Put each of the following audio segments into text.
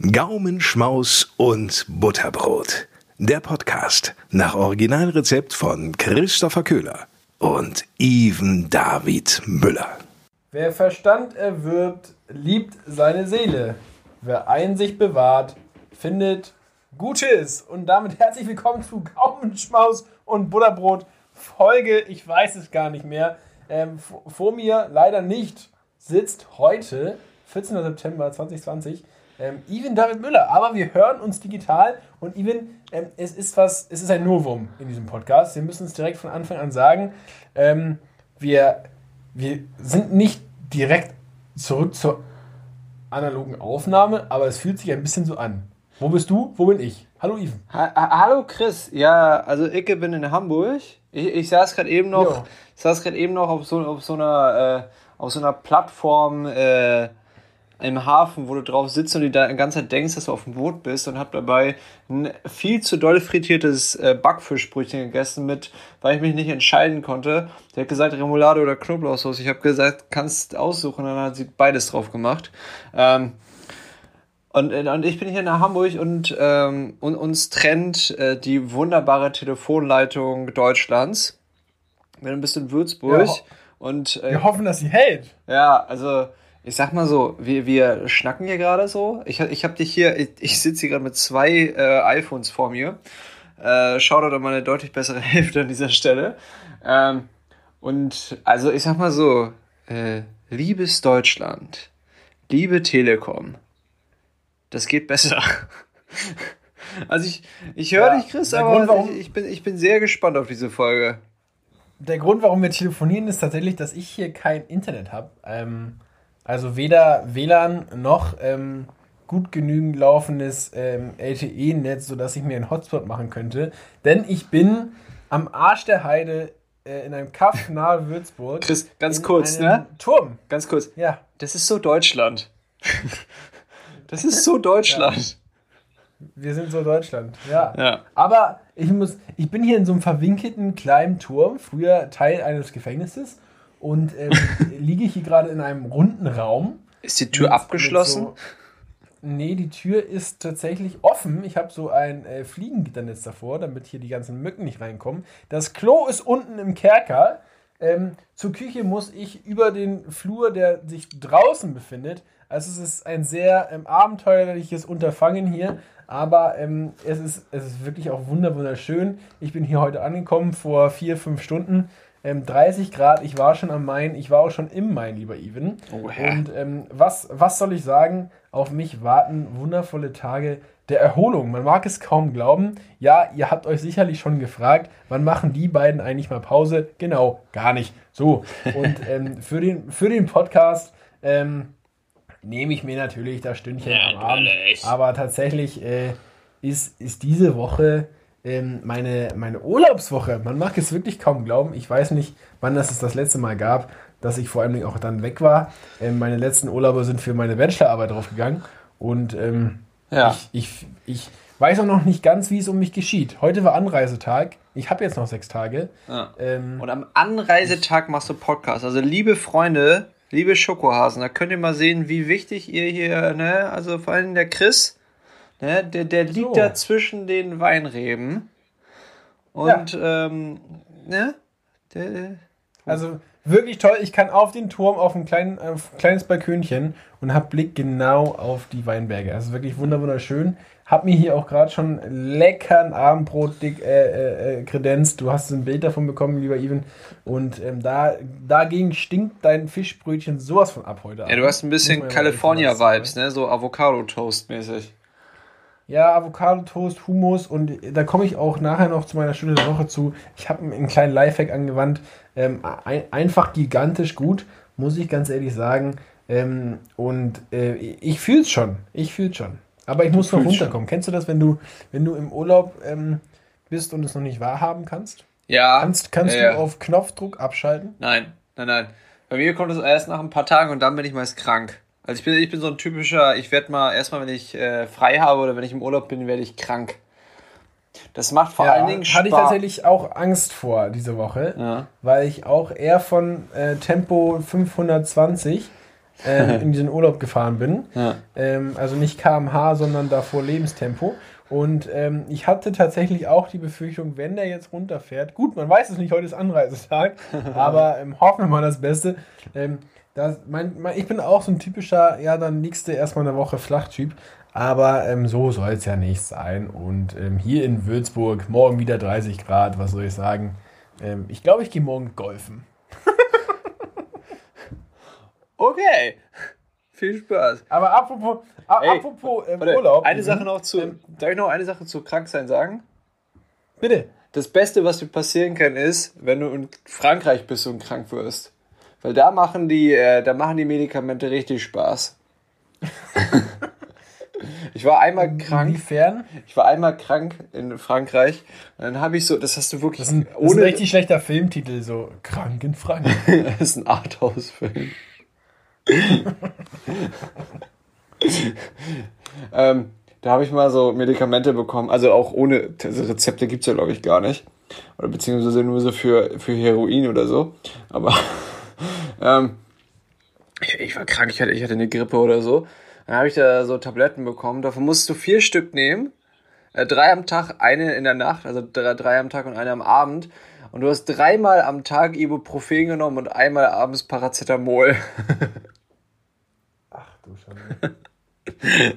Gaumenschmaus und Butterbrot. Der Podcast nach Originalrezept von Christopher Köhler und Even David Müller. Wer Verstand erwirbt, liebt seine Seele. Wer Einsicht bewahrt, findet Gutes. Und damit herzlich willkommen zu Gaumenschmaus und Butterbrot. Folge, ich weiß es gar nicht mehr. Ähm, vor mir leider nicht sitzt heute, 14. September 2020, ähm, David Müller. Aber wir hören uns digital und Ivan, ähm, es ist was, es ist ein Novum in diesem Podcast. Wir müssen es direkt von Anfang an sagen. Ähm, wir, wir sind nicht direkt zurück zur analogen Aufnahme, aber es fühlt sich ein bisschen so an. Wo bist du? Wo bin ich? Hallo Ivan. Ha Hallo Chris. Ja, also ich bin in Hamburg. Ich, ich saß gerade eben noch, jo. saß gerade eben noch auf so, auf so einer, äh, auf so einer Plattform äh, im Hafen, wo du drauf sitzt und die da die ganze Zeit denkst, dass du auf dem Boot bist und hab dabei ein viel zu doll frittiertes äh, Backfischbrötchen gegessen mit, weil ich mich nicht entscheiden konnte. Der hat gesagt Remoulade oder Knoblauchsoße. Ich habe gesagt, kannst aussuchen, und dann hat sie beides drauf gemacht. Ähm, und, äh, und ich bin hier nach Hamburg und, ähm, und uns trennt äh, die wunderbare Telefonleitung Deutschlands. Wir sind ein bisschen Würzburg. Ja, und, äh, wir hoffen, dass sie hält. Ja, also ich sag mal so, wir, wir schnacken hier gerade so. Ich, ich habe dich hier, ich, ich sitze hier gerade mit zwei äh, iPhones vor mir. Äh, Shoutout an meine deutlich bessere Hälfte an dieser Stelle. Ähm, und also ich sag mal so, äh, liebes Deutschland, liebe Telekom, das geht besser. also ich, ich höre ja, dich, Chris, aber Grund, ich, ich, bin, ich bin sehr gespannt auf diese Folge. Der Grund, warum wir telefonieren, ist tatsächlich, dass ich hier kein Internet habe. Ähm, also weder WLAN noch ähm, gut genügend laufendes ähm, LTE-Netz, sodass ich mir einen Hotspot machen könnte. Denn ich bin am Arsch der Heide äh, in einem Kaff nahe Würzburg. Chris, ganz kurz, ne? Turm. Ganz kurz. Ja. Das ist so Deutschland. das ist so Deutschland. Ja. Wir sind so Deutschland, ja. ja. Aber ich muss, ich bin hier in so einem verwinkelten kleinen Turm, früher Teil eines Gefängnisses und ähm, liege hier gerade in einem runden Raum. Ist die Tür mit, abgeschlossen? Mit so, nee, die Tür ist tatsächlich offen. Ich habe so ein äh, Fliegengitternetz davor, damit hier die ganzen Mücken nicht reinkommen. Das Klo ist unten im Kerker. Ähm, zur Küche muss ich über den Flur, der sich draußen befindet. Also es ist ein sehr ähm, abenteuerliches Unterfangen hier, aber ähm, es, ist, es ist wirklich auch wunderschön. Ich bin hier heute angekommen vor vier, fünf Stunden. Ähm, 30 Grad, ich war schon am Main, ich war auch schon im Main, lieber Even. Oh, und ähm, was, was soll ich sagen? Auf mich warten wundervolle Tage der Erholung. Man mag es kaum glauben. Ja, ihr habt euch sicherlich schon gefragt, wann machen die beiden eigentlich mal Pause? Genau, gar nicht. So. Und ähm, für, den, für den Podcast ähm, nehme ich mir natürlich das Stündchen ja, am Abend. Aber tatsächlich äh, ist, ist diese Woche ähm, meine, meine Urlaubswoche. Man mag es wirklich kaum glauben. Ich weiß nicht, wann das es das letzte Mal gab, dass ich vor allem auch dann weg war. Ähm, meine letzten Urlaube sind für meine Bachelorarbeit draufgegangen. Und ähm, ja. ich, ich, ich weiß auch noch nicht ganz, wie es um mich geschieht. Heute war Anreisetag. Ich habe jetzt noch sechs Tage. Ja. Ähm, Und am Anreisetag machst du Podcast. Also liebe Freunde, liebe Schokohasen, da könnt ihr mal sehen, wie wichtig ihr hier, ne, also vor allem der Chris, Ne? Der, der liegt so. da zwischen den Weinreben. Und, ja. ähm, ne? Der, also wirklich toll. Ich kann auf den Turm auf ein klein, auf ein kleines Balkönchen und habe Blick genau auf die Weinberge. Also wirklich wunderschön. Hab mir hier auch gerade schon leckeren Abendbrot dick, äh, äh, äh, kredenzt. Du hast ein Bild davon bekommen, lieber Ivan. Und ähm, da, dagegen stinkt dein Fischbrötchen sowas von ab heute. Ja, du hast ein bisschen California-Vibes, ne? So Avocado-Toast-mäßig. Ja, Avocado-Toast, Hummus und da komme ich auch nachher noch zu meiner Stunde der Woche zu. Ich habe einen kleinen Lifehack angewandt. Ähm, ein, einfach gigantisch gut, muss ich ganz ehrlich sagen. Ähm, und äh, ich fühle es schon. Ich fühle es schon. Aber ich du muss noch runterkommen. Schon. Kennst du das, wenn du, wenn du im Urlaub ähm, bist und es noch nicht wahrhaben kannst? Ja. Kannst, kannst ja, du auf Knopfdruck abschalten? Nein, nein, nein. Bei mir kommt es erst nach ein paar Tagen und dann bin ich meist krank. Also ich bin, ich bin so ein typischer, ich werde mal erstmal, wenn ich äh, frei habe oder wenn ich im Urlaub bin, werde ich krank. Das macht vor ja, allen Dingen Spaß. Hatte ich tatsächlich auch Angst vor diese Woche, ja. weil ich auch eher von äh, Tempo 520 ähm, in diesen Urlaub gefahren bin. Ja. Ähm, also nicht kmh, sondern davor Lebenstempo. Und ähm, ich hatte tatsächlich auch die Befürchtung, wenn der jetzt runterfährt, gut, man weiß es nicht, heute ist Anreisetag, aber ähm, hoffen wir mal das Beste. Ähm, das, mein, mein, ich bin auch so ein typischer, ja, dann nächste erstmal eine Woche Flachtyp. Aber ähm, so soll es ja nicht sein. Und ähm, hier in Würzburg, morgen wieder 30 Grad, was soll ich sagen? Ähm, ich glaube, ich gehe morgen golfen. okay. Viel Spaß. Aber apropos, Ey, apropos ähm, warte, Urlaub. Eine Sache noch zu. Ähm, darf ich noch eine Sache zu Kranksein sagen? Bitte. Das Beste, was dir passieren kann, ist, wenn du in Frankreich bist und krank wirst. Weil da machen die, äh, da machen die Medikamente richtig Spaß. Ich war einmal krank. Inwiefern? Ich war einmal krank in Frankreich. Und dann habe ich so, das hast du wirklich. Das ist ein, das ohne, ist ein richtig schlechter Filmtitel, so krank in Frankreich. das ist ein Arthouse-Film. ähm, da habe ich mal so Medikamente bekommen, also auch ohne also Rezepte gibt es ja, glaube ich, gar nicht. Oder beziehungsweise nur so für, für Heroin oder so. Aber ähm, ich, ich, war krank, ich hatte, ich hatte eine Grippe oder so. Dann habe ich da so Tabletten bekommen. Davon musst du vier Stück nehmen. Äh, drei am Tag, eine in der Nacht, also drei, drei am Tag und eine am Abend. Und du hast dreimal am Tag Ibuprofen genommen und einmal abends Paracetamol. Ach du Schande.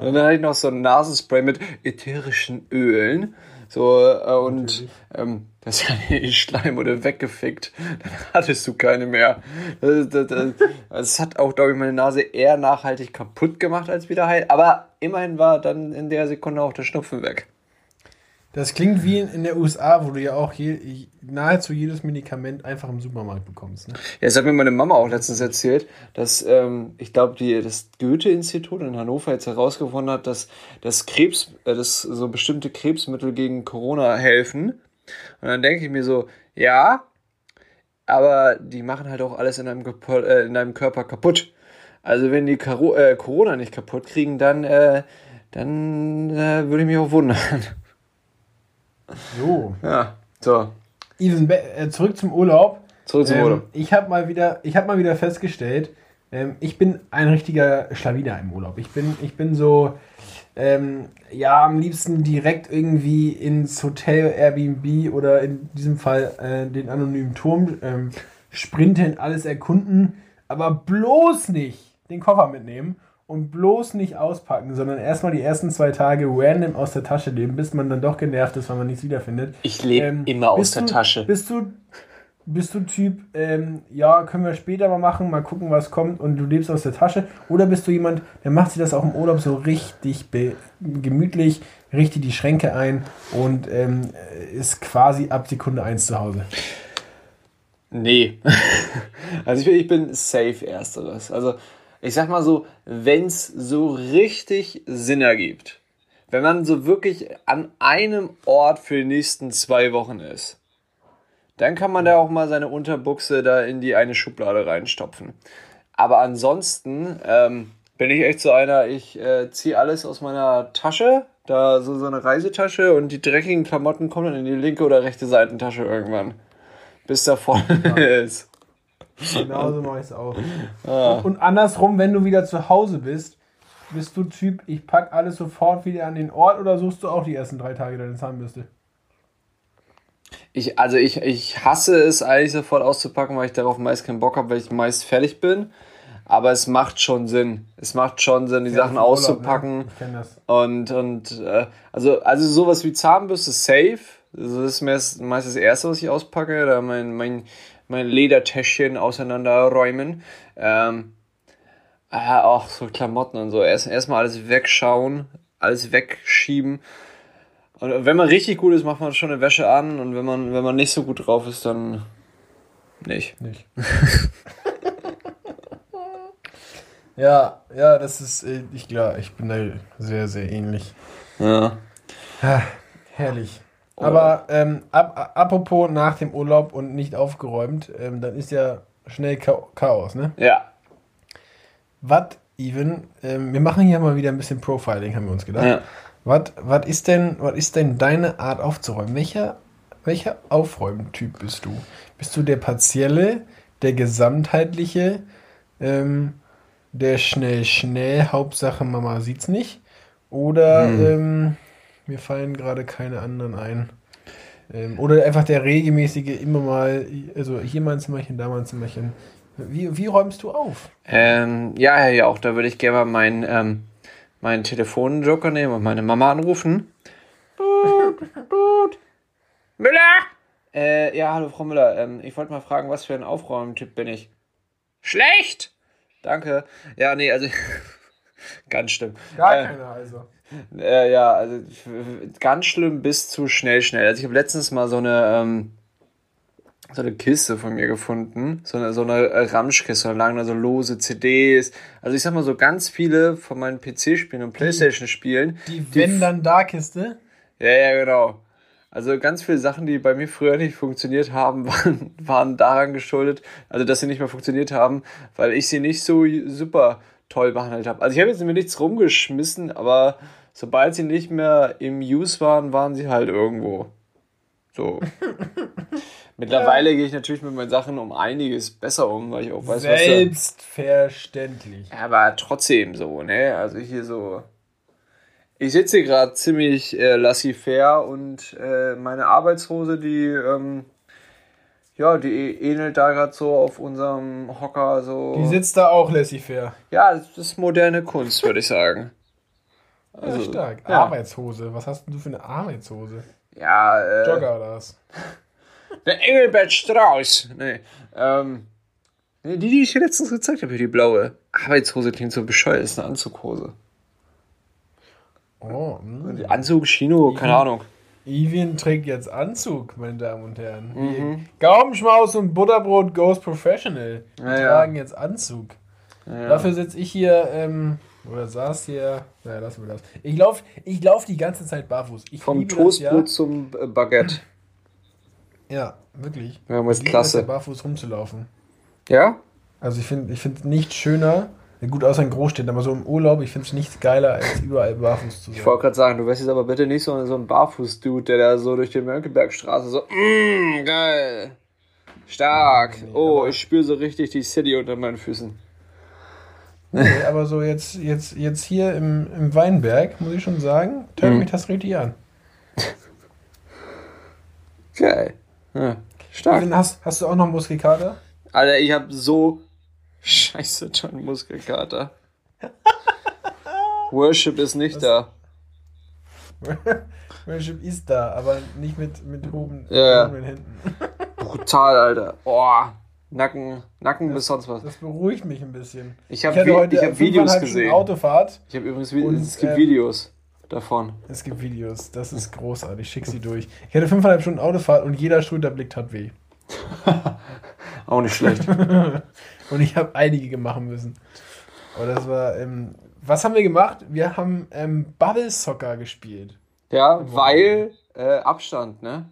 und dann hatte ich noch so ein Nasenspray mit ätherischen Ölen. So, äh, und ähm, das hat die Schleimhaut weggefickt. Dann hattest du keine mehr. Das, das, das, das hat auch, glaube ich, meine Nase eher nachhaltig kaputt gemacht als wieder heil. Aber immerhin war dann in der Sekunde auch der Schnupfen weg. Das klingt wie in der USA, wo du ja auch je, nahezu jedes Medikament einfach im Supermarkt bekommst. Ne? Ja, das hat mir meine Mama auch letztens erzählt, dass ähm, ich glaube, das Goethe-Institut in Hannover jetzt herausgefunden hat, dass das Krebs, äh, dass so bestimmte Krebsmittel gegen Corona helfen. Und dann denke ich mir so, ja, aber die machen halt auch alles in deinem, äh, in deinem Körper kaputt. Also wenn die Karo äh, Corona nicht kaputt kriegen, dann, äh, dann äh, würde ich mich auch wundern. So. Ja, so. Even, äh, zurück zum Urlaub. Zurück zum ähm, Urlaub. Ich habe mal wieder, mal wieder festgestellt, ähm, ich bin ein richtiger Schlawiner im Urlaub. Ich bin, ich bin so, ähm, ja, am liebsten direkt irgendwie ins Hotel, Airbnb oder in diesem Fall äh, den anonymen Turm ähm, sprinten, alles erkunden, aber bloß nicht den Koffer mitnehmen und bloß nicht auspacken, sondern erstmal die ersten zwei Tage random aus der Tasche leben, bis man dann doch genervt ist, weil man nichts wiederfindet. Ich lebe ähm, immer aus der du, Tasche. Bist du, bist du Typ, ähm, ja, können wir später mal machen, mal gucken, was kommt und du lebst aus der Tasche? Oder bist du jemand, der macht sich das auch im Urlaub so richtig gemütlich, richtet die Schränke ein und ähm, ist quasi ab Sekunde 1 zu Hause? Nee. also ich ich bin safe ersteres. Also ich sag mal so, wenn es so richtig Sinn ergibt, wenn man so wirklich an einem Ort für die nächsten zwei Wochen ist, dann kann man da auch mal seine Unterbuchse da in die eine Schublade reinstopfen. Aber ansonsten ähm, bin ich echt so einer, ich äh, ziehe alles aus meiner Tasche, da so, so eine Reisetasche und die dreckigen Klamotten kommen dann in die linke oder rechte Seitentasche irgendwann. Bis da voll ja. ist. Genauso mache ich es auch. Ah. Und, und, andersrum, wenn du wieder zu Hause bist, bist du Typ, ich packe alles sofort wieder an den Ort oder suchst du auch die ersten drei Tage deine Zahnbürste? Ich, also ich, ich hasse es eigentlich sofort auszupacken, weil ich darauf meist keinen Bock habe, weil ich meist fertig bin. Aber es macht schon Sinn. Es macht schon Sinn, die ja, Sachen auszupacken. Urlaub, ne? Ich kenne das. Und, und äh, also, also sowas wie Zahnbürste safe. Also das ist meist das Erste, was ich auspacke. Da mein, mein, mein Ledertäschchen auseinanderräumen. Ähm, äh, auch so Klamotten und so. Erst erstmal alles wegschauen, alles wegschieben. Und wenn man richtig gut ist, macht man schon eine Wäsche an und wenn man, wenn man nicht so gut drauf ist, dann nicht. Nicht. ja, ja, das ist, äh, ich glaube, ich bin da sehr, sehr ähnlich. Ja. ja herrlich. Aber ähm, ap apropos nach dem Urlaub und nicht aufgeräumt, ähm, dann ist ja schnell Chaos, ne? Ja. Was, Even, ähm, wir machen hier mal wieder ein bisschen Profiling, haben wir uns gedacht. Ja. Was ist denn, was ist denn deine Art aufzuräumen? Welcher, welcher Aufräumtyp bist du? Bist du der partielle, der gesamtheitliche? Ähm, der schnell, schnell, Hauptsache Mama sieht's nicht. Oder Hm. ähm, mir fallen gerade keine anderen ein. Ähm, oder einfach der regelmäßige, immer mal, also hier mal ein Zimmerchen, da mal ein Zimmerchen. Wie, wie räumst du auf? Ähm, ja, Herr Jauch, da würde ich gerne mal meinen ähm, meinen Telefonjoker nehmen und meine Mama anrufen. Müller! Äh, ja, hallo Frau Müller. Ähm, ich wollte mal fragen, was für ein Aufräumtyp bin ich? Schlecht! Danke. Ja, nee, also ganz schlimm. Gar Äh, keiner also. Äh, ja, also ganz schlimm bis zu schnell, schnell. Also ich habe letztens mal so eine, ähm, so eine Kiste von mir gefunden. So eine, so eine Ramschkiste. Da lagen da so lose CDs. Also ich sag mal so ganz viele von meinen PC-Spielen und Playstation-Spielen. Die Wenn dann da Kiste. Ja, ja, genau. Also ganz viele Sachen, die bei mir früher nicht funktioniert haben, waren, waren daran geschuldet, also dass sie nicht mehr funktioniert haben, weil ich sie nicht so super toll behandelt habe. Also ich habe jetzt mir nichts rumgeschmissen, aber sobald sie nicht mehr im Use waren, waren sie halt irgendwo. So. Mittlerweile gehe ich natürlich mit meinen Sachen um einiges besser um, weil ich auch weiß, was Selbstverständlich. ja, aber trotzdem so, ne? Also hier so. Ich sitze gerade ziemlich äh, laissez-faire und äh, meine Arbeitshose, die, ähm, ja, die ähnelt da gerade so auf unserem Hocker so. Die sitzt da auch laissez-faire. ja, das ist moderne Kunst, würde ich sagen. Ja, stark. ja. Arbeitshose. Was hast denn du für eine Arbeitshose? Ja, äh, Jogger oder was? Der Engelbert Strauß. Nee, ähm, die, die ich dir letztens gezeigt habe, hier, die blaue. Arbeitshose klingt so bescheuert, ist eine Anzughose. Oh, mh. Anzug, Chino, keine Ahnung. Ivian trägt jetzt Anzug, meine Damen und Herren. Mhm. Gaumenschmaus und Butterbrot goes professional. Ja, ja. tragen jetzt Anzug. Dafür sitze ich hier, ähm, oder saß hier. Naja, lassen wir das. Ich laufe ich lauf die ganze Zeit barfuß. Ich Vom Toastbrot Das, zum äh, Baguette. Ja. wirklich. Ja, aber ist klasse. barfuß rumzulaufen. Ja? Also ich finde ich finde nichts schöner, gut außer in Großstädten, aber so im Urlaub, ich finde es nichts geiler, als überall barfuß zu sein. Ich wollte gerade sagen, du wärst jetzt aber bitte nicht so, so ein Barfuß-Dude, der da so durch die Mönckebergstraße so, mmm, geil, stark, oh, ich spüre so richtig die City unter meinen Füßen. Nee, aber so jetzt, jetzt, jetzt hier im, im Weinberg, muss ich schon sagen, tönt Mhm. mich das richtig an. Geil. Ja, stark. Hast, hast du auch noch Muskelkater? Alter, ich hab so scheiße schon Muskelkater. Worship ist nicht da. Worship ist da, aber nicht mit, mit oben Ja. oben Händen. Brutal, Alter. Boah, Nacken, Nacken bis sonst was. Das beruhigt mich ein bisschen. Ich hab hatte Vi- heute ich hab Videos gesehen. Autofahrt. Ich habe übrigens Vi- Und, es gibt ähm, Videos davon. Es gibt Videos, das ist großartig. Schick sie durch. Ich hatte fünfeinhalb Stunden Autofahrt und jeder Schulterblick tat weh. Auch nicht schlecht. Und ich habe einige machen müssen. Aber das war, ähm, was haben wir gemacht? Wir haben ähm, Bubble Soccer gespielt. Ja, weil äh, Abstand, ne?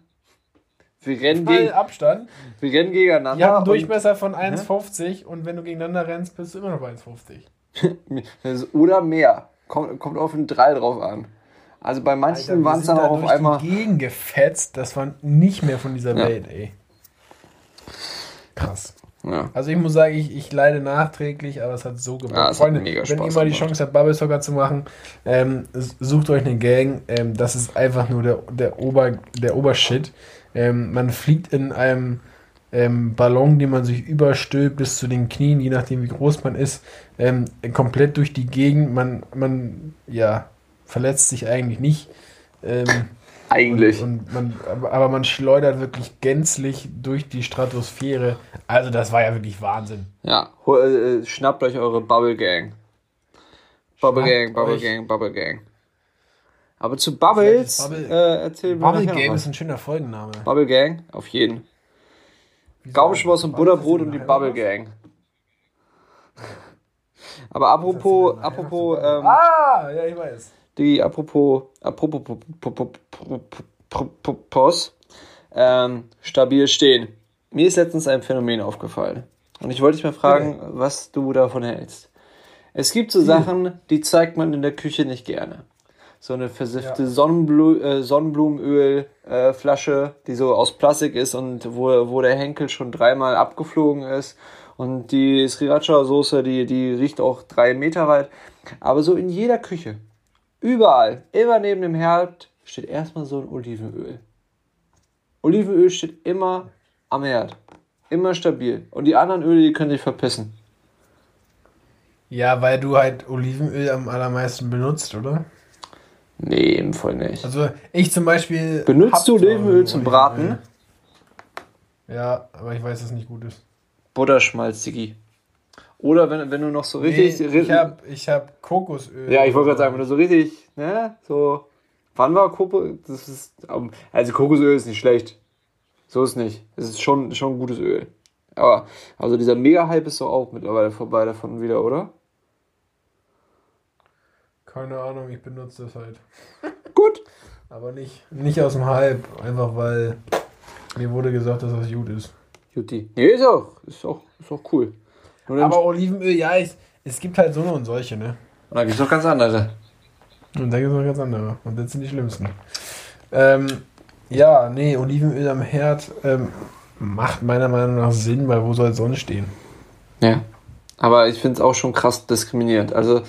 Wir rennen, Weil gegen, Abstand. wir rennen gegeneinander. Die haben einen Durchmesser von 1,50 und wenn du gegeneinander rennst, bist du immer noch bei 1,50. Das ist- Oder mehr. Kommt, kommt auf einen 3 drauf an. Also bei manchen waren es dann da auch auf einmal. die Gegend gefetzt. Das war nicht mehr von dieser Ja. Welt, ey. Krass. Ja. Also ich muss sagen, ich, ich leide nachträglich, aber es hat so gemacht. Ja, mega wenn Spaß ihr mal die. Chance habt, Bubble Soccer zu machen, ähm, sucht euch eine Gang. Ähm, das ist einfach nur der, der, Ober, der Obershit. Ähm, man fliegt in einem ähm, Ballon, den man sich überstülpt bis zu den Knien, je nachdem wie groß man ist, ähm, komplett durch die Gegend. Man, man ja, verletzt sich eigentlich nicht. Ähm, Eigentlich. und man, aber, man schleudert wirklich gänzlich durch die Stratosphäre. Also das war ja wirklich Wahnsinn. Ja, hol- äh, schnappt euch eure Bubble Gang. Bubble Schnappt Gang, Bubble Gang, Bubble Gang. Aber zu Bubbles Bubble- äh, erzählen wir Bubble was. ist ein schöner Folgenname. Bubble Gang, auf jeden. Gaumenschmaus und Butterbrot und die Bubble Gang. Aber apropos, apropos, ähm, Ah, ja, ich weiß. die, apropos, apropos, apropos, ähm, stabil stehen. Mir ist letztens ein Phänomen aufgefallen. Und ich wollte dich mal fragen, was du davon hältst. Es gibt so Sachen, die zeigt man in der Küche nicht gerne. So eine versiffte Ja. Sonnenblu äh, Sonnenblumenöl-Flasche, äh, die so aus Plastik ist und wo, wo der Henkel schon dreimal abgeflogen ist. Und die Sriracha-Soße, die, die riecht auch drei Meter weit. Aber so in jeder Küche, überall, immer neben dem Herd, steht erstmal so ein Olivenöl. Olivenöl steht immer am Herd. Immer stabil. Und die anderen Öle, die können sich verpissen. Ja, weil du halt Olivenöl am allermeisten benutzt, oder? Nee, im Fall nicht. Also ich zum Beispiel. Benutzt du Olivenöl zum Braten? Ja, aber ich weiß, dass es nicht gut ist. Butterschmalz, Digi. Oder wenn, wenn du noch so richtig. Nee, ich habe ich hab Kokosöl. Ja, ich wollte gerade sagen, wenn du so richtig, ne, so. Wann war Kokos? Das ist. Also Kokosöl ist nicht schlecht. So ist nicht. Es ist schon, schon ein gutes Öl. Aber, also dieser Mega-Hype ist doch auch mittlerweile vorbei davon wieder, oder? Keine Ahnung, ich benutze das halt. Gut. Aber nicht, nicht aus dem Hype, einfach weil mir wurde gesagt, dass das gut ist. Juti. Nee, ist auch, ist auch, ist auch cool. Aber Olivenöl, ja, ich, es gibt halt so und solche, ne? Und da gibt es noch ganz andere. Und da gibt es noch ganz andere. Und das sind die schlimmsten. Ähm, ja, nee, Olivenöl am Herd ähm, macht meiner Meinung nach Sinn, weil wo soll es sonst stehen? Ja. Aber ich finde es auch schon krass diskriminierend. Also,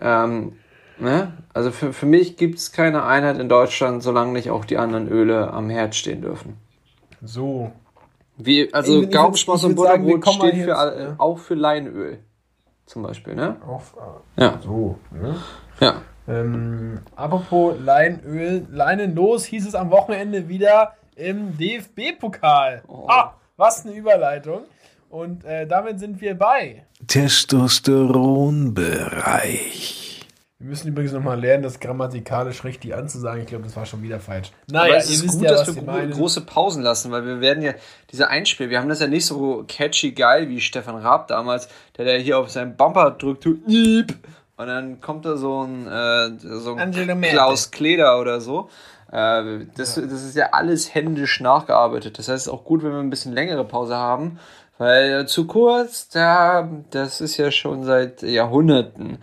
ähm, ne? Also für, für mich gibt es keine Einheit in Deutschland, solange nicht auch die anderen Öle am Herd stehen dürfen. So. Wie, also ich, und Butterbrot steht für, jetzt, ja. auch für Leinöl. Zum Beispiel, ne? Auf, ja. So, ne? Ja. Ähm, apropos Leinöl, Leinenlos hieß es am Wochenende wieder im DFB-Pokal. Oh. Ah, was eine Überleitung. Und äh, damit sind wir bei Testosteronbereich. Wir müssen übrigens nochmal lernen, das grammatikalisch richtig anzusagen. Ich glaube, das war schon wieder falsch. Naja, Aber es ist gut, ja, dass wir meinen. große Pausen lassen, weil wir werden ja diese Einspiel, wir haben das ja nicht so catchy geil wie Stefan Raab damals, der da hier auf seinen Bumper drückt, und dann kommt da so ein, äh, so ein Klaus Kleder oder so. Äh, das, ja. das ist ja alles händisch nachgearbeitet. Das heißt, es ist auch gut, wenn wir ein bisschen längere Pause haben, weil zu kurz, da, das ist ja schon seit Jahrhunderten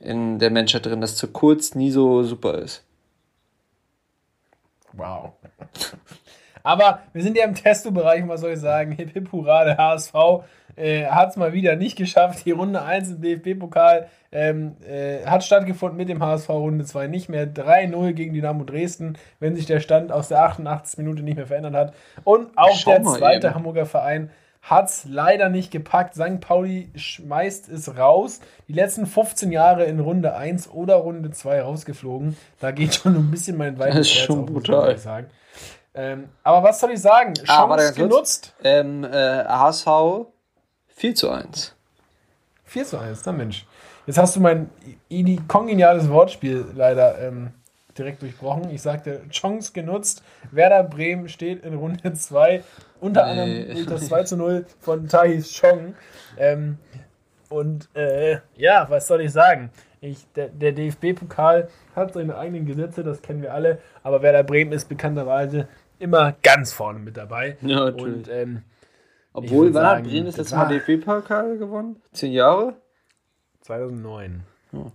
in der Menschheit drin, dass zu kurz nie so super ist. Wow. Aber wir sind ja im Testo-Bereich, was soll ich sagen? Hip Hip Hurra, der HSV äh, hat es mal wieder nicht geschafft. Die Runde 1 im DFB-Pokal ähm, äh, hat stattgefunden mit dem HSV Runde 2 nicht mehr. 3-0 gegen Dynamo Dresden, wenn sich der Stand aus der 88. Minute nicht mehr verändert hat. Und auch Schau der zweite eben. Hamburger Verein hat es leider nicht gepackt. St. Pauli schmeißt es raus. Die letzten 15 Jahre in Runde 1 oder Runde 2 rausgeflogen. Da geht schon ein bisschen mein weites Das ist Herz schon auf, brutal. Ich sagen. Ähm, aber was soll ich sagen? Ah, Chance genutzt. Ähm, äh, HSV 4 zu 1. 4 zu 1, na Mensch. Jetzt hast du mein kongeniales Wortspiel leider ähm, direkt durchbrochen. Ich sagte, Chance genutzt. Werder Bremen steht in Runde 2 unter nee. anderem durch das 2 zu 0 von Tahis Chong. Ähm, und äh, ja, was soll ich sagen? Ich, der, der DFB-Pokal hat seine eigenen Gesetze, das kennen wir alle, aber Werder Bremen ist bekannterweise immer ganz vorne mit dabei. Ja, und, ähm, Obwohl, wann hat Bremen das letzte Mal DFB-Pokal gewonnen? Zehn Jahre? 2009. Oh,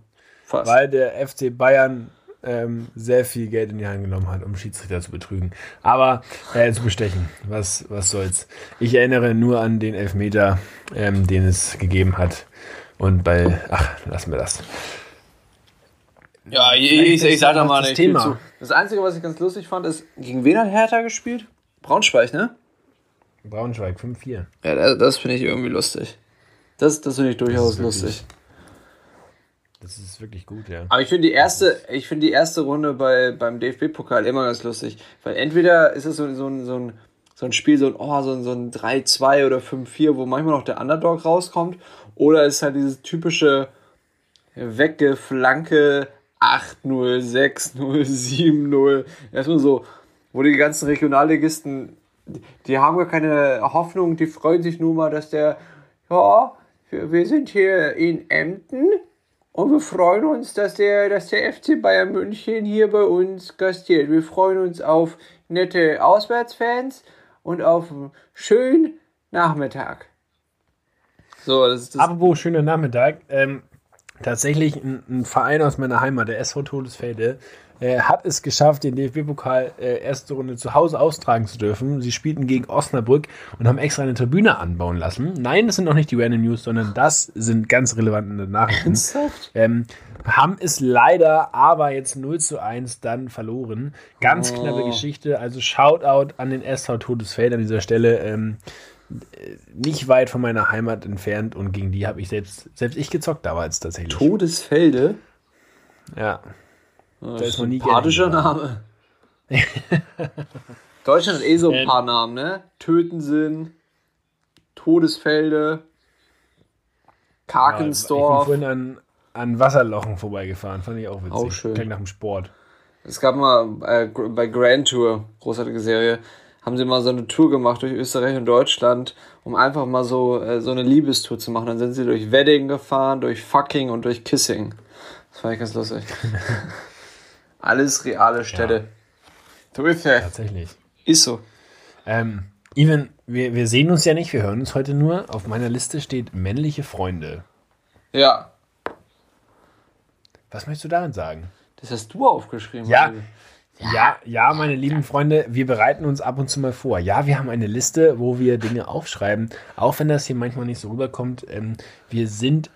Weil der FC Bayern ähm, sehr viel Geld in die Hand genommen hat, um Schiedsrichter zu betrügen. Aber äh, zu bestechen. Was, was soll's. Ich erinnere nur an den Elfmeter, ähm, den es gegeben hat. Und bei. Ach, lassen wir das. Ja, ich, ich, ich sag da mal nicht Thema. zu. Das Einzige, was ich ganz lustig fand, ist, gegen wen hat Hertha gespielt? Braunschweig, ne? Braunschweig, 5-4. Ja, das, das finde ich irgendwie lustig. Das, das finde ich durchaus lustig. Das ist wirklich gut, ja. Aber ich finde die erste, ich finde die erste Runde bei, beim DFB-Pokal immer ganz lustig. Weil entweder ist es so, so, ein, so, ein, so ein Spiel, so ein, oh, so so ein 3-2 oder 5-4, wo manchmal noch der Underdog rauskommt. Oder ist halt dieses typische Weggeflanke 8-0, 6-0, 7-0. Erstmal so, wo die ganzen Regionalligisten, die haben gar keine Hoffnung, die freuen sich nur mal, dass der, ja, wir sind hier in Emden und wir freuen uns, dass der, dass der FC Bayern München hier bei uns gastiert. Wir freuen uns auf nette Auswärtsfans und auf einen schönen Nachmittag. So, das ist das. Apropos schöner Nachmittag. Ähm, tatsächlich ein, ein Verein aus meiner Heimat, der SV Todesfelde, äh, hat es geschafft, den DFB-Pokal äh, erste Runde zu Hause austragen zu dürfen. Sie spielten gegen Osnabrück und haben extra eine Tribüne anbauen lassen. Nein, das sind noch nicht die Random News, sondern das sind ganz relevante Nachrichten. Ähm, haben es leider aber jetzt 0 zu 1 dann verloren. Ganz Oh. knappe Geschichte. Also Shoutout an den SV Todesfeld an dieser Stelle. Ähm, äh, nicht weit von meiner Heimat entfernt und gegen die habe ich selbst, selbst ich gezockt damals tatsächlich. Todesfelde. Ja. Das ist nie sympathischer Name. Deutschland hat eh so ein Ähm. paar Namen, ne? Tötensinn, Todesfelde, Ich bin Karkensdorf. vorhin an, an Wasserlochen vorbeigefahren, fand ich auch witzig. Auch schön. Klingt nach dem Sport. Es gab mal äh, bei Grand Tour, großartige Serie, haben sie mal so eine Tour gemacht durch Österreich und Deutschland, um einfach mal so, äh, so eine Liebestour zu machen. Dann sind sie durch Wedding gefahren, durch Fucking und durch Kissing. Das fand ich ganz lustig. Alles reale Städte. So ist es. Tatsächlich. Ist so. Ähm, Even, wir, wir sehen uns ja nicht, wir hören uns heute nur. Auf meiner Liste steht männliche Freunde. Ja, Was möchtest du darin sagen? das hast du aufgeschrieben. Ja. Olli. Ja, ja, meine lieben Freunde, wir bereiten uns ab und zu mal vor. Ja, wir haben eine Liste, wo wir Dinge aufschreiben, auch wenn das hier manchmal nicht so rüberkommt. Ähm, wir sind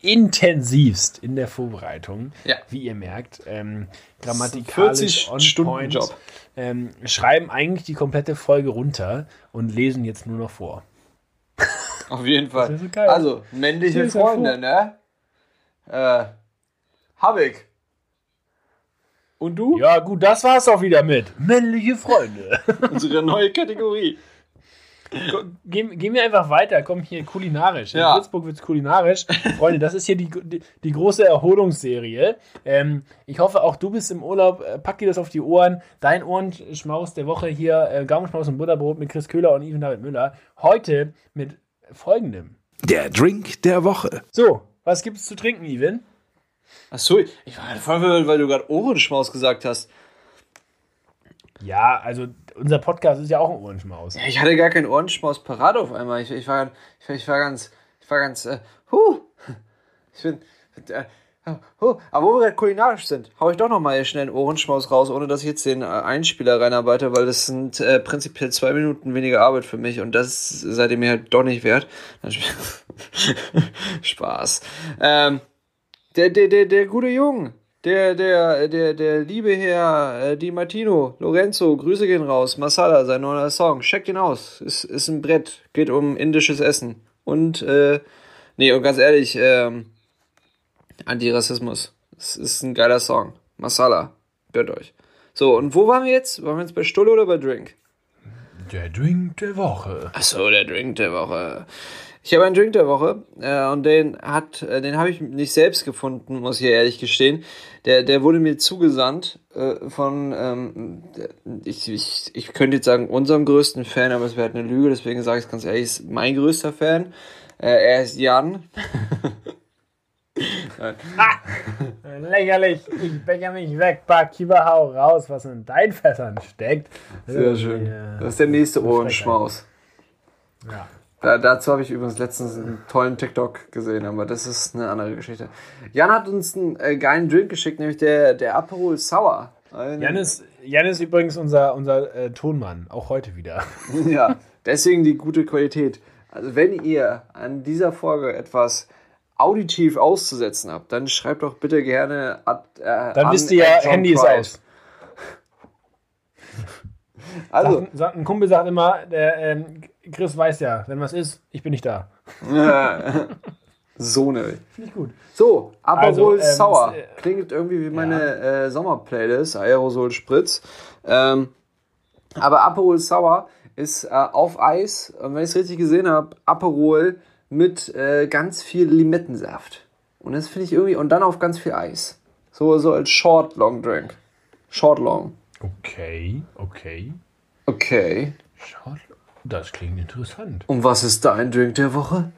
intensivst in der Vorbereitung, Ja. wie ihr merkt. Ähm, grammatikalisch 40 on Stunden point. Job. Ähm, schreiben eigentlich die komplette Folge runter und lesen jetzt nur noch vor. Auf jeden Fall. so. Also, männliche Freunde, ne? Äh, hab ich. Und du? Ja, gut, das war's auch wieder mit männliche Freunde. Unsere neue Kategorie. Gehen, gehen wir einfach weiter. Komm hier kulinarisch. In Ja. Würzburg wird's kulinarisch. Freunde, das ist hier die, die, die große Erholungsserie. Ähm, ich hoffe, auch du bist im Urlaub. Äh, Pack dir das auf die Ohren. Dein Ohrenschmaus der Woche hier. Äh, Gaumenschmaus und Butterbrot mit Chris Köhler und Ivan David Müller. Heute mit folgendem. Der Drink der Woche. So, was gibt's zu trinken, Ivan? Achso, ich war halt voll verwirrt, weil du gerade Ohrenschmaus gesagt hast. Ja, also unser Podcast ist ja auch ein Ohrenschmaus. Ja, ich hatte gar keinen Ohrenschmaus parat auf einmal. Ich, ich, war, ich, ich war ganz, ich war ganz, äh, huh. Ich bin, äh, huh. Aber wo wir gerade kulinarisch sind, hau ich doch noch mal schnell einen Ohrenschmaus raus, ohne dass ich jetzt den äh, Einspieler reinarbeite, weil das sind äh, prinzipiell zwei Minuten weniger Arbeit für mich und das seid ihr mir halt doch nicht wert. Spaß. Ähm, der, der, der, der gute Jung, der, der, der, der liebe Herr äh, Di Martino, Lorenzo, Grüße gehen raus, Masala, sein neuer Song, checkt ihn aus, ist, ist ein Brett, geht um indisches Essen und, äh, nee, und ganz ehrlich, ähm, Antirassismus, es ist ein geiler Song, Masala, gönnt euch. So, und wo waren wir jetzt? Waren wir jetzt bei Stulle oder bei Drink? Der Drink der Woche. Achso, der Drink der Woche. Ich habe einen Drink der Woche äh, und den hat, äh, den habe ich nicht selbst gefunden, muss ich ehrlich gestehen. Der, der wurde mir zugesandt äh, von, ähm, der- ich, ich, ich könnte jetzt sagen unserem größten Fan, aber es wäre halt eine Lüge, deswegen sage ich es ganz ehrlich, ist mein größter Fan. Äh, er ist Jan. Lächerlich, ich becher mich weg, Barkeeper, hau raus, was in deinen Fässern steckt. Sehr schön. Das ist der nächste Ohrenschmaus. Ja. Da, dazu habe ich übrigens letztens einen tollen TikTok gesehen, aber das ist eine andere Geschichte. Jan hat uns einen äh, geilen Drink geschickt, nämlich der, der Aperol Sour. Ein- Jan ist, Jan ist übrigens unser, unser äh, Tonmann, auch heute wieder. Ja, deswegen die gute Qualität. Also wenn ihr an dieser Folge etwas auditiv auszusetzen habt, dann schreibt doch bitte gerne at, äh, Dann an wisst ihr ja, Handy ist aus. Also, Sagt, sagt, ein Kumpel sagt immer, der ähm, Chris weiß ja, wenn was ist, ich bin nicht da. so ne. Finde ich gut. So, Aperol Also, ähm, Sour. es, äh, Klingt irgendwie wie meine äh, Sommerplaylist, Aerosol Spritz. Ähm, aber Aperol Sour ist äh, auf Eis, und wenn ich es richtig gesehen habe, Aperol mit äh, ganz viel Limettensaft. Und das finde ich irgendwie, und dann auf ganz viel Eis. So, so als Short Long Drink. Short Long. Okay, okay. Okay. Schau, das klingt interessant. Und was ist dein Drink der Woche?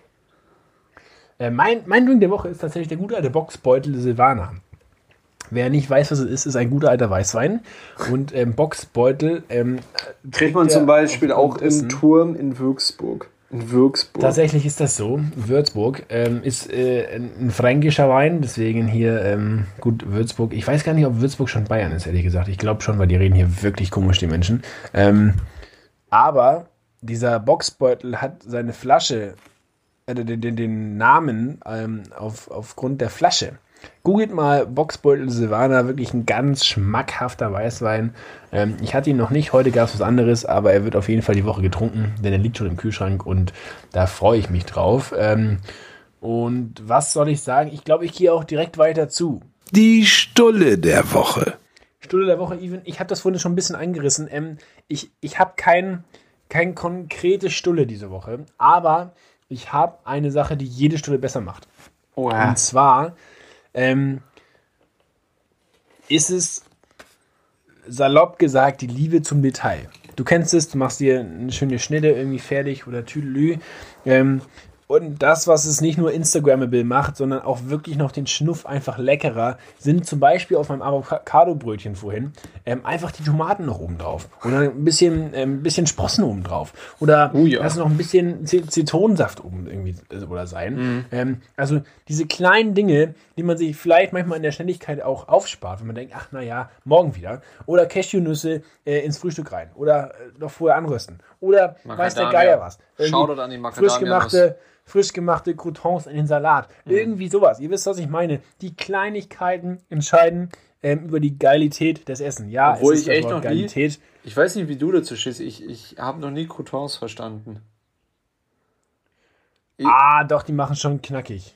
Äh, mein, mein Drink der Woche ist tatsächlich der gute alte Boxbeutel Silvaner. Wer nicht weiß, was es ist, ist ein guter alter Weißwein. Und ähm, Boxbeutel ähm, Kriegt man zum Beispiel auch im Turm in Würzburg. In Würzburg. Tatsächlich ist das so. Würzburg ähm, ist äh, ein fränkischer Wein, deswegen hier ähm, gut Würzburg. Ich weiß gar nicht, ob Würzburg schon Bayern ist, ehrlich gesagt. Ich glaube schon, weil die reden hier wirklich komisch, die Menschen. Ähm, aber dieser Boxbeutel hat seine Flasche, äh, den, den, den Namen ähm, auf, aufgrund der Flasche. Googelt mal Boxbeutel Silvaner, wirklich ein ganz schmackhafter Weißwein. Ähm, ich hatte ihn noch nicht, heute gab es was anderes, aber er wird auf jeden Fall die Woche getrunken, denn er liegt schon im Kühlschrank und da freue ich mich drauf. Ähm, und was soll ich sagen? Ich glaube, ich gehe auch direkt weiter zu. Die Stulle der Woche. Stulle der Woche, Even. Ich habe das vorhin schon ein bisschen eingerissen. Ähm, ich ich habe kein, kein konkrete Stulle diese Woche, aber ich habe eine Sache, die jede Stulle besser macht. Oha. Und zwar ähm, ist es salopp gesagt die Liebe zum Detail. Du kennst es, du machst dir eine schöne Schnitte irgendwie fertig oder Tüdelü. Ähm, und das, was es nicht nur Instagrammable macht, sondern auch wirklich noch den Schnuff einfach leckerer, sind zum Beispiel auf meinem Avocado-Brötchen vorhin ähm, einfach die Tomaten noch oben drauf. Oder ein bisschen, ähm, bisschen Sprossen oben drauf. Oder Oh ja. lass noch ein bisschen Zitronensaft oben irgendwie äh, oder sein. Ähm, also diese kleinen Dinge, die man sich vielleicht manchmal in der Schnelligkeit auch aufspart, wenn man denkt, ach naja, morgen wieder. Oder Cashewnüsse äh, ins Frühstück rein. Oder äh, noch vorher anrösten. Oder weiß der Macadamia. Geier was. Shoutout an die frisch gemachte, frisch gemachte Croutons in den Salat. Mhm. Irgendwie sowas. Ihr wisst, was ich meine. Die Kleinigkeiten entscheiden ähm, über die Geilität des Essen. Ja, Obwohl es ich ist das echt noch nie- Geilität. Ich weiß nicht, wie du dazu stehst. Ich, ich habe noch nie Croutons verstanden. Ah, doch, die machen schon knackig.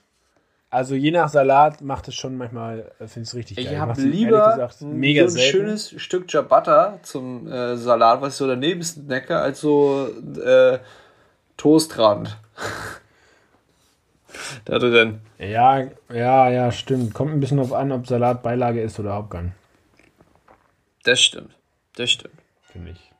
Also je nach Salat macht es schon manchmal, äh, finde ich es richtig Ich geil. habe Macht sie, lieber gesagt, ein- mega so ein selten. schönes Stück Ciabatta zum äh, Salat, was ich so daneben snacke, als so äh, Toastrand. da drin. Ja, ja, ja, stimmt. Kommt ein bisschen drauf an, ob Salat Beilage ist oder Hauptgang, Das stimmt. Das stimmt. finde ich.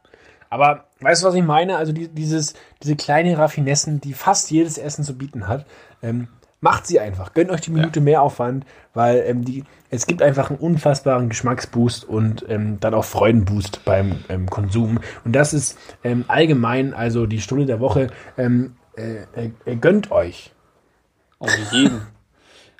Aber weißt du, was ich meine? Also die, dieses, diese kleinen Raffinessen, die fast jedes Essen zu bieten hat, ähm, macht sie einfach. Gönnt euch die Minute mehr Aufwand, weil ähm, die, es gibt einfach einen unfassbaren Geschmacksboost und ähm, dann auch Freudenboost beim ähm, Konsum. Und das ist ähm, allgemein, also die Stunde der Woche, ähm, äh, äh, äh, gönnt euch. Auf jeden.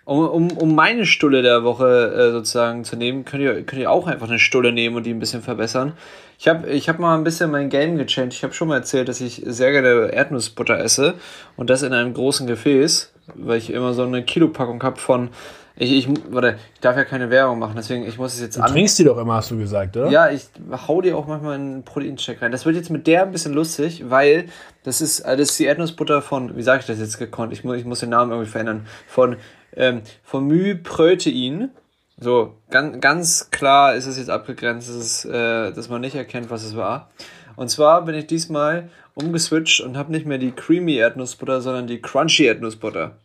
Um, um, um meine Stulle der Woche äh, sozusagen zu nehmen, könnt ihr, könnt ihr auch einfach eine Stulle nehmen und die ein bisschen verbessern. Ich habe ich hab mal ein bisschen mein Game gechanged. Ich habe schon mal erzählt, dass ich sehr gerne Erdnussbutter esse und das in einem großen Gefäß, weil ich immer so eine Kilopackung habe von. Ich, ich, warte, ich darf ja keine Werbung machen, deswegen ich muss es jetzt Du trinkst die doch immer, hast du gesagt, oder? ja, ich hau dir auch manchmal einen Proteincheck rein. Das wird jetzt mit der ein bisschen lustig, weil das ist, äh, das ist die Erdnussbutter von, wie sage ich das jetzt gekonnt? Ich muss, ich muss den Namen irgendwie verändern. Von, ähm, von Myprotein. So, ganz, ganz klar ist es jetzt abgegrenzt, dass, es, äh, dass man nicht erkennt, was es war. Und zwar bin ich diesmal umgeswitcht und habe nicht mehr die Creamy Erdnussbutter, sondern die Crunchy Erdnussbutter.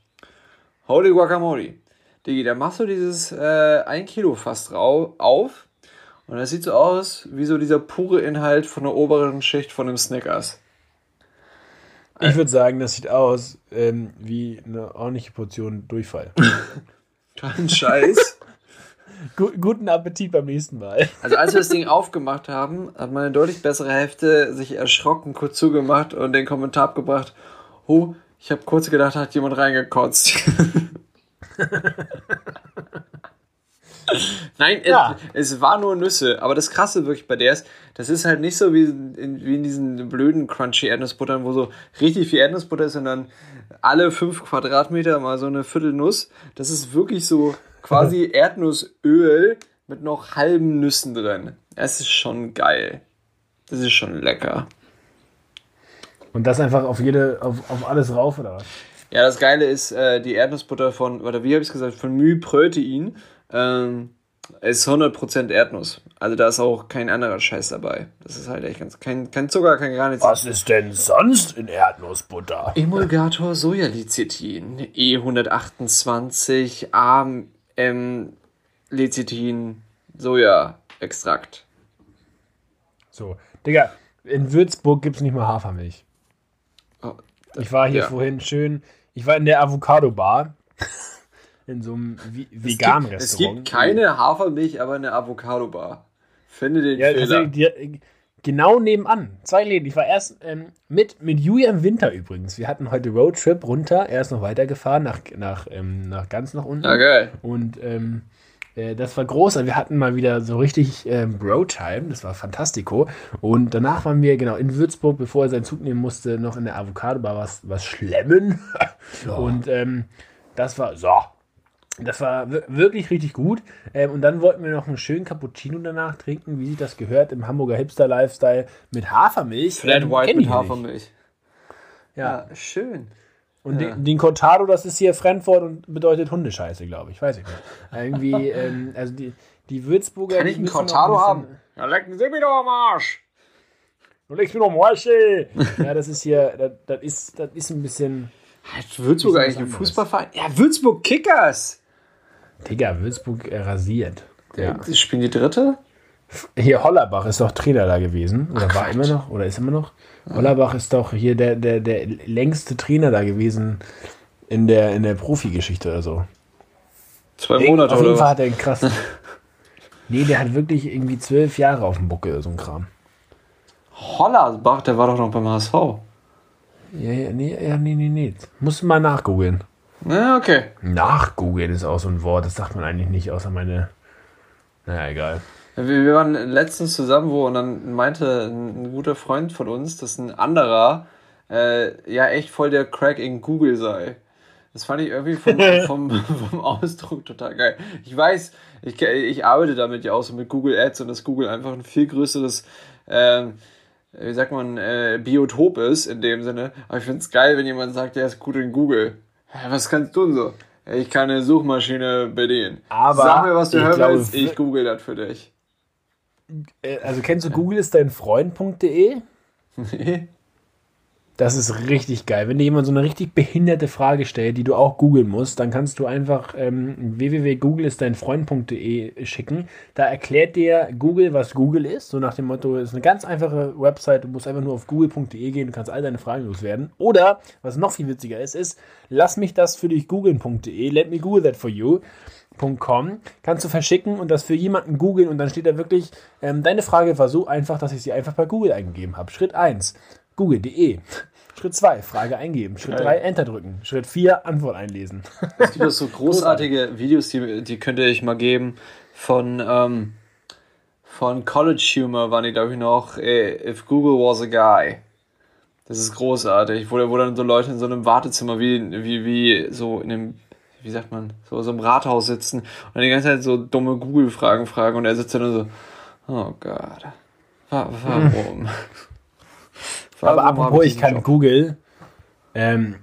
Holy Guacamole. Digi, da machst du dieses äh, 1 Kilo fast rau auf und das sieht so aus wie so dieser pure Inhalt von der oberen Schicht von einem Snickers. Ich würde sagen, das sieht aus ähm, wie eine ordentliche Portion Durchfall. Kein Scheiß. Gu guten Appetit beim nächsten Mal. Also als wir das Ding aufgemacht haben, hat meine deutlich bessere Hälfte sich erschrocken, kurz zugemacht und den Kommentar abgebracht, oh, ich habe kurz gedacht, hat jemand reingekotzt. Nein, Ja. es, es war nur Nüsse, aber das Krasse wirklich bei der ist, das ist halt nicht so wie in, wie in diesen blöden crunchy Erdnussbuttern, wo so richtig viel Erdnussbutter ist, sondern alle fünf Quadratmeter mal so eine Viertel Nuss. Das ist wirklich so quasi Erdnussöl mit noch halben Nüssen drin. Es ist schon geil. Das ist schon lecker. Und das einfach auf jede, auf, auf alles rauf, oder was? Ja, das Geile ist, äh, die Erdnussbutter von, oder wie habe ich es gesagt, von Myprotein ähm, ist 100% Erdnuss. Also da ist auch kein anderer Scheiß dabei. Das ist halt echt ganz, kein, kein Zucker, kein gar nichts. ist denn sonst in Erdnussbutter? Emulgator Sojalecithin, E128, AM, Lecithin, Sojaextrakt. So, Digga, in Würzburg gibt es nicht mal Hafermilch. Oh, Ich war hier ja. vorhin schön, ich war in der Avocado-Bar. In so einem Vi- veganen Es Restaurant. gibt keine Hafermilch, aber eine Avocado-Bar. Finde den Ja, Fehler. die, genau nebenan. Zwei Läden. Ich war erst ähm, mit, mit Julian Winter übrigens. Wir hatten heute Roadtrip runter. Er ist noch weitergefahren nach, nach, ähm, nach ganz nach unten. Geil. Und ähm, äh, das war groß. Wir hatten mal wieder so richtig ähm, Bro-Time. Das war fantastico. Und danach waren wir genau in Würzburg, bevor er seinen Zug nehmen musste, noch in der Avocado Bar was, was schlemmen. Und ähm, das war so. Das war wir- wirklich richtig gut. Ähm, und dann wollten wir noch einen schönen Cappuccino danach trinken, wie sich das gehört im Hamburger Hipster-Lifestyle mit Hafermilch. Flat Ähm, White mit. Hafermilch. Ja. Ja, schön. Und Ja. den, den Cortado, das ist hier Frankfurt und bedeutet Hundescheiße, glaube ich. Weiß ich nicht. Irgendwie, ähm, also die, die Würzburger. Kann ich einen Cortado ein haben? Ja, lecken Sie mich doch am Arsch. Du legst mir noch Marsch, ey. Ja, das ist hier, das, das, ist, das ist ein bisschen. Hat Würzburg eigentlich einen. Fußballverein? Ja, Würzburg Kickers. Digga, Würzburg äh, rasiert. Ja. Sie spielen die dritte? Hier Hollerbach ist doch Trainer da gewesen. Oder war Quatsch. immer noch, oder ist immer noch. Hollerbach ist doch hier der, der, der längste Trainer da gewesen in der, in der Profigeschichte oder so. Zwei Auf Monate jeden oder Fall was? hat er einen krassen. nee, der hat wirklich irgendwie zwölf Jahre auf dem Buckel oder so ein Kram. Hollerbach, der war doch noch beim HSV. Ja, ja, nee, ja, nee, nee, nee. Musst du mal nachgoogeln. Ja, okay. Nachgoogeln ist auch so ein Wort, das sagt man eigentlich nicht, außer meine. Naja, egal. Wir, waren letztens zusammen wo und dann meinte ein, guter Freund von uns, dass ein anderer äh, ja echt voll der Crack in Google sei. Das fand ich irgendwie vom, vom, vom Ausdruck total geil. Ich weiß, ich, ich arbeite damit ja auch so mit Google Ads und dass Google einfach ein viel größeres, ähm, wie sagt man, äh, Biotop ist in dem Sinne. Aber ich finde es geil, wenn jemand sagt, der ist gut in Google. Was kannst du denn so? Ich kann eine Suchmaschine bedienen. Aber Sag mir, was du hören willst, ich google das für dich. Äh, Also kennst du Google ist dein Freund.de? Nee. Das ist richtig geil. Wenn dir jemand so eine richtig behinderte Frage stellt, die du auch googeln musst, dann kannst du einfach ähm, www.googleistdeinfreund.de schicken. Da erklärt dir Google, was Google ist. So nach dem Motto, es ist eine ganz einfache Website. Du musst einfach nur auf google.de gehen, du kannst all deine Fragen loswerden. Oder, was noch viel witziger ist, ist, lass mich das für dich googeln.de, let me google that for you. .com kannst du verschicken und das für jemanden googeln und dann steht da wirklich, ähm, deine Frage war so einfach, dass ich sie einfach bei Google eingegeben habe. Schritt 1, google.de. Schritt 2, Frage eingeben. Schritt 3, Enter drücken. Schritt 4, Antwort einlesen. Es gibt auch so großartige Videos, die, die könnte ich mal geben. Von, ähm, von College Humor waren die, glaube ich, noch äh, If Google Was a Guy. Das ist großartig, wo, wo dann so Leute in so einem Wartezimmer wie, wie, wie so in einem, wie sagt man, so, so im Rathaus sitzen und dann die ganze Zeit so dumme Google-Fragen fragen und er sitzt dann nur so, oh Gott, wa warum? Aber apropos, ich kann? Google. Ähm,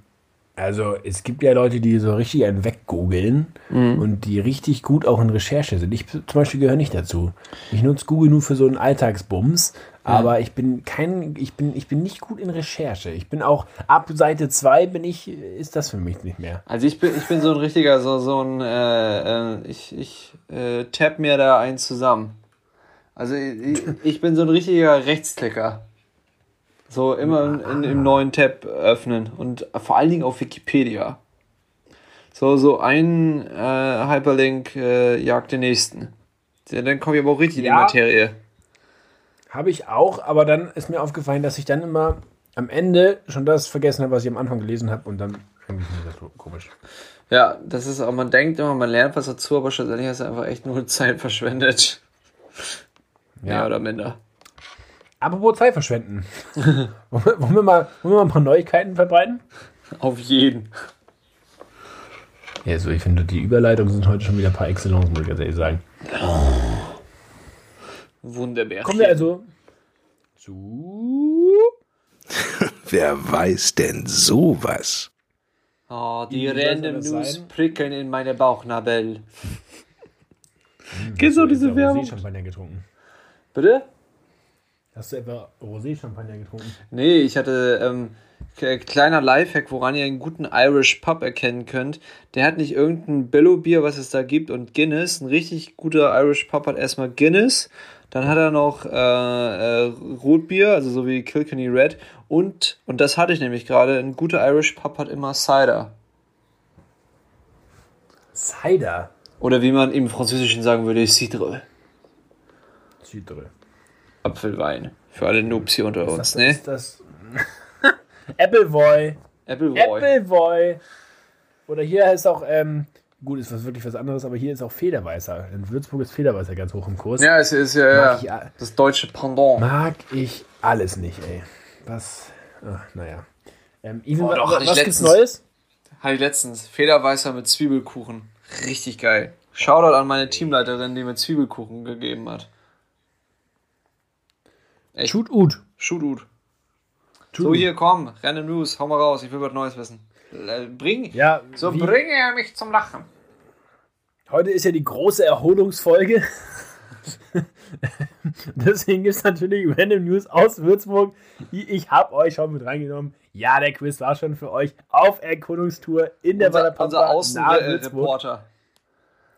also es gibt ja Leute, die so richtig einen weggoogeln Mhm. und die richtig gut auch in Recherche sind. Ich zum Beispiel gehöre nicht dazu. Ich nutze Google nur für so einen Alltagsbums, aber ich bin kein, ich bin, ich bin nicht gut in Recherche. Ich bin auch ab Seite 2 bin ich, ist das für mich nicht mehr. Also ich bin, ich bin so ein richtiger, so, so ein, äh, äh, ich, ich äh, tapp mir da eins zusammen. Also ich, ich bin so ein richtiger Rechtsklicker. So immer in, in, im neuen Tab öffnen und vor allen Dingen auf Wikipedia. So, so ein äh, Hyperlink äh, jagt den nächsten. Dann komme ich aber auch richtig in Ja. die Materie. Habe ich auch, aber dann ist mir aufgefallen, dass ich dann immer am Ende schon das vergessen habe, was ich am Anfang gelesen habe und dann irgendwie ist das so komisch. Ja, das ist auch, man denkt immer, man lernt was dazu, aber schlussendlich hast du einfach echt nur Zeit verschwendet. Mehr Ja. oder minder. Apropos Zeit verschwenden. wollen, wir, wollen, wir mal, wollen wir mal ein paar Neuigkeiten verbreiten? Auf jeden. Ja, so, ich finde, die Überleitungen sind heute schon wieder ein paar Excellence, muss ich ganz ehrlich sagen. Wunderbar. Kommen wir also zu. Wer weiß denn sowas? Oh, die random News sein? prickeln in meine Bauchnabel. Kennst du diese Werbung? Rosé-Champagner getrunken. Bitte? Hast du etwa Rosé-Champagner getrunken? Nee, ich hatte ähm, kleiner Lifehack, woran ihr einen guten Irish Pub erkennen könnt. Der hat nicht irgendein Billo-Bier, was es da gibt, und Guinness. Ein richtig guter Irish Pub hat erstmal Guinness. Dann hat er noch äh, äh, Rotbier, also so wie Kilkenny Red. Und, und das hatte ich nämlich gerade, ein guter Irish Pub hat immer Cider. Cider. Oder wie man im Französischen sagen würde, Cidre. Cidre. Apfelwein. Für alle Noobs hier unter uns, das, ne? Ist das Appleboy. Appleboy. Appleboy. Oder hier heißt auch, ähm, gut, ist was wirklich was anderes, aber hier ist auch Federweißer. In Würzburg ist Federweißer ganz hoch im Kurs. Ja, es ist ja, ja das deutsche Pendant. Mag ich alles nicht, ey. Was? Ach, naja. Ähm, Ivan, Boah, doch, wa- hatte ich was gibt's. Neues? Hatte ich letztens. Federweißer mit Zwiebelkuchen. Richtig geil. Shoutout an meine Teamleiterin, die mir Zwiebelkuchen gegeben hat. Echt. Shoot Ut. Shoot. Shoot So, hier, komm, Random News, hau mal raus, ich will was Neues wissen. Äh, Bring, Ja, so wie- bringe er mich zum Lachen. Heute ist ja die große Erholungsfolge. Deswegen gibt es natürlich Random News aus Würzburg. Ich habe euch schon mit reingenommen. Ja, der Quiz war schon für euch auf Erkundungstour in der Unser, unser. Außenreporter.